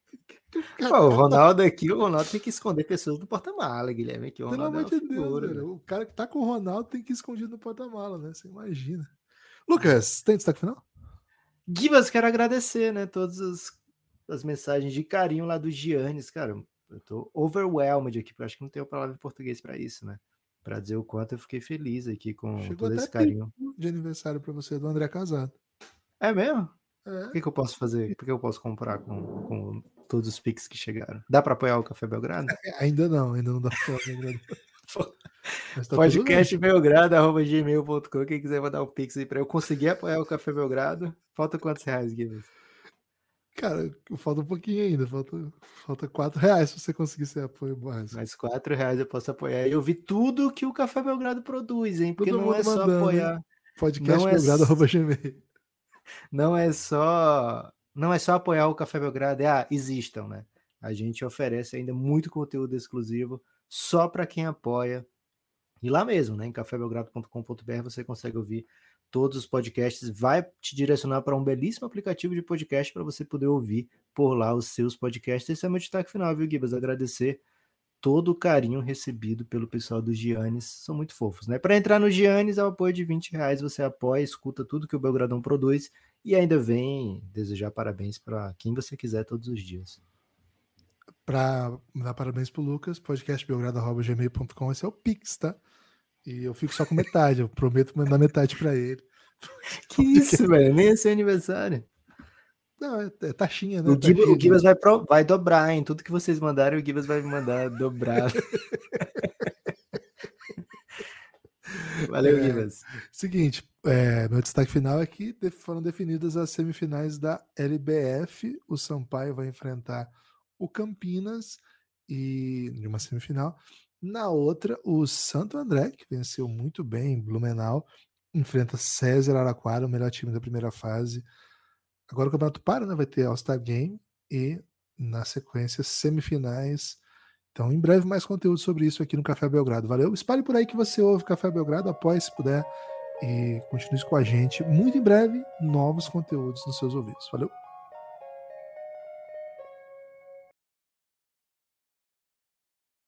Speaker 3: Pô, o Ronaldo aqui, o Ronaldo tem que esconder pessoas do porta-mala, Guilherme. Aqui, o
Speaker 2: Pelo
Speaker 3: Ronaldo
Speaker 2: amor
Speaker 3: é
Speaker 2: de Deus,
Speaker 3: figura,
Speaker 2: velho.
Speaker 3: velho.
Speaker 2: O cara que tá com o Ronaldo tem que ir escondido no porta-mala, né? Você imagina. Lucas, tem destaque final?
Speaker 3: Gibas, quero agradecer, né? Todas as, as mensagens de carinho lá do Giannis, cara. Eu tô overwhelmed aqui, porque eu acho que não tenho palavra em português pra isso, né? Pra dizer o quanto eu fiquei feliz aqui com
Speaker 2: Chegou
Speaker 3: todo
Speaker 2: até
Speaker 3: esse carinho.
Speaker 2: De aniversário pra você do André Casado.
Speaker 3: É mesmo?
Speaker 2: É.
Speaker 3: O que, que eu posso fazer? O que, que eu posso comprar com, com todos os pics que chegaram? Dá pra apoiar o Café Belgrado?
Speaker 2: Ainda não, ainda não dá pra falar, né, Mas tá tudo
Speaker 3: Podcast belgrado.gmail.com. Quem quiser mandar um pix aí pra eu conseguir apoiar o Café Belgrado. Falta quantos reais,
Speaker 2: bem. Cara, falta um pouquinho ainda. Falta, falta 4 reais se você conseguir ser apoio.
Speaker 3: Mais quatro reais eu posso apoiar. Eu vi tudo que o Café Belgrado produz, hein? Porque
Speaker 2: Todo
Speaker 3: não é só
Speaker 2: mandando,
Speaker 3: apoiar.
Speaker 2: Podcast
Speaker 3: não é
Speaker 2: belgrado, gmail.
Speaker 3: Não é só. Não é só apoiar o Café Belgrado, é ah, existam, né? A gente oferece ainda muito conteúdo exclusivo só para quem apoia. E lá mesmo, né? Em cafébelgrado.com.br você consegue ouvir todos os podcasts. Vai te direcionar para um belíssimo aplicativo de podcast para você poder ouvir por lá os seus podcasts. Esse é o meu destaque final, viu, Gibas? Agradecer todo o carinho recebido pelo pessoal do Giannis. São muito fofos, né? Para entrar no Giannis, ao apoio de 20 reais, você apoia, escuta tudo que o Belgradão produz e ainda vem desejar parabéns para quem você quiser todos os dias.
Speaker 2: Pra dar parabéns pro Lucas, podcastbelgrado.gmail.com. Esse é o Pix, tá? E eu fico só com metade. Eu prometo mandar metade pra ele.
Speaker 3: Que isso, velho? Nem é seu aniversário.
Speaker 2: Não, é, é taxinha, né?
Speaker 3: O Gibas, o
Speaker 2: Taxinha.
Speaker 3: Gibas vai, pro- vai dobrar, hein? Tudo que vocês mandarem, o Gibas vai me mandar dobrar. Valeu,
Speaker 2: É.
Speaker 3: Gibas.
Speaker 2: Seguinte, é, meu destaque final é que de- foram definidas as semifinais da LBF. O Sampaio vai enfrentar o Campinas e em uma semifinal. Na outra, o Santo André, que venceu muito bem em Blumenau, enfrenta César Araquara, o melhor time da primeira fase. Agora o campeonato para, né? Vai ter All-Star Game e, na sequência, semifinais. Então, em breve, mais conteúdo sobre isso aqui no Café Belgrado. Valeu? Espalhe por aí que você ouve Café Belgrado, apoie se puder e continue com a gente. Muito em breve, novos conteúdos nos seus ouvidos. Valeu?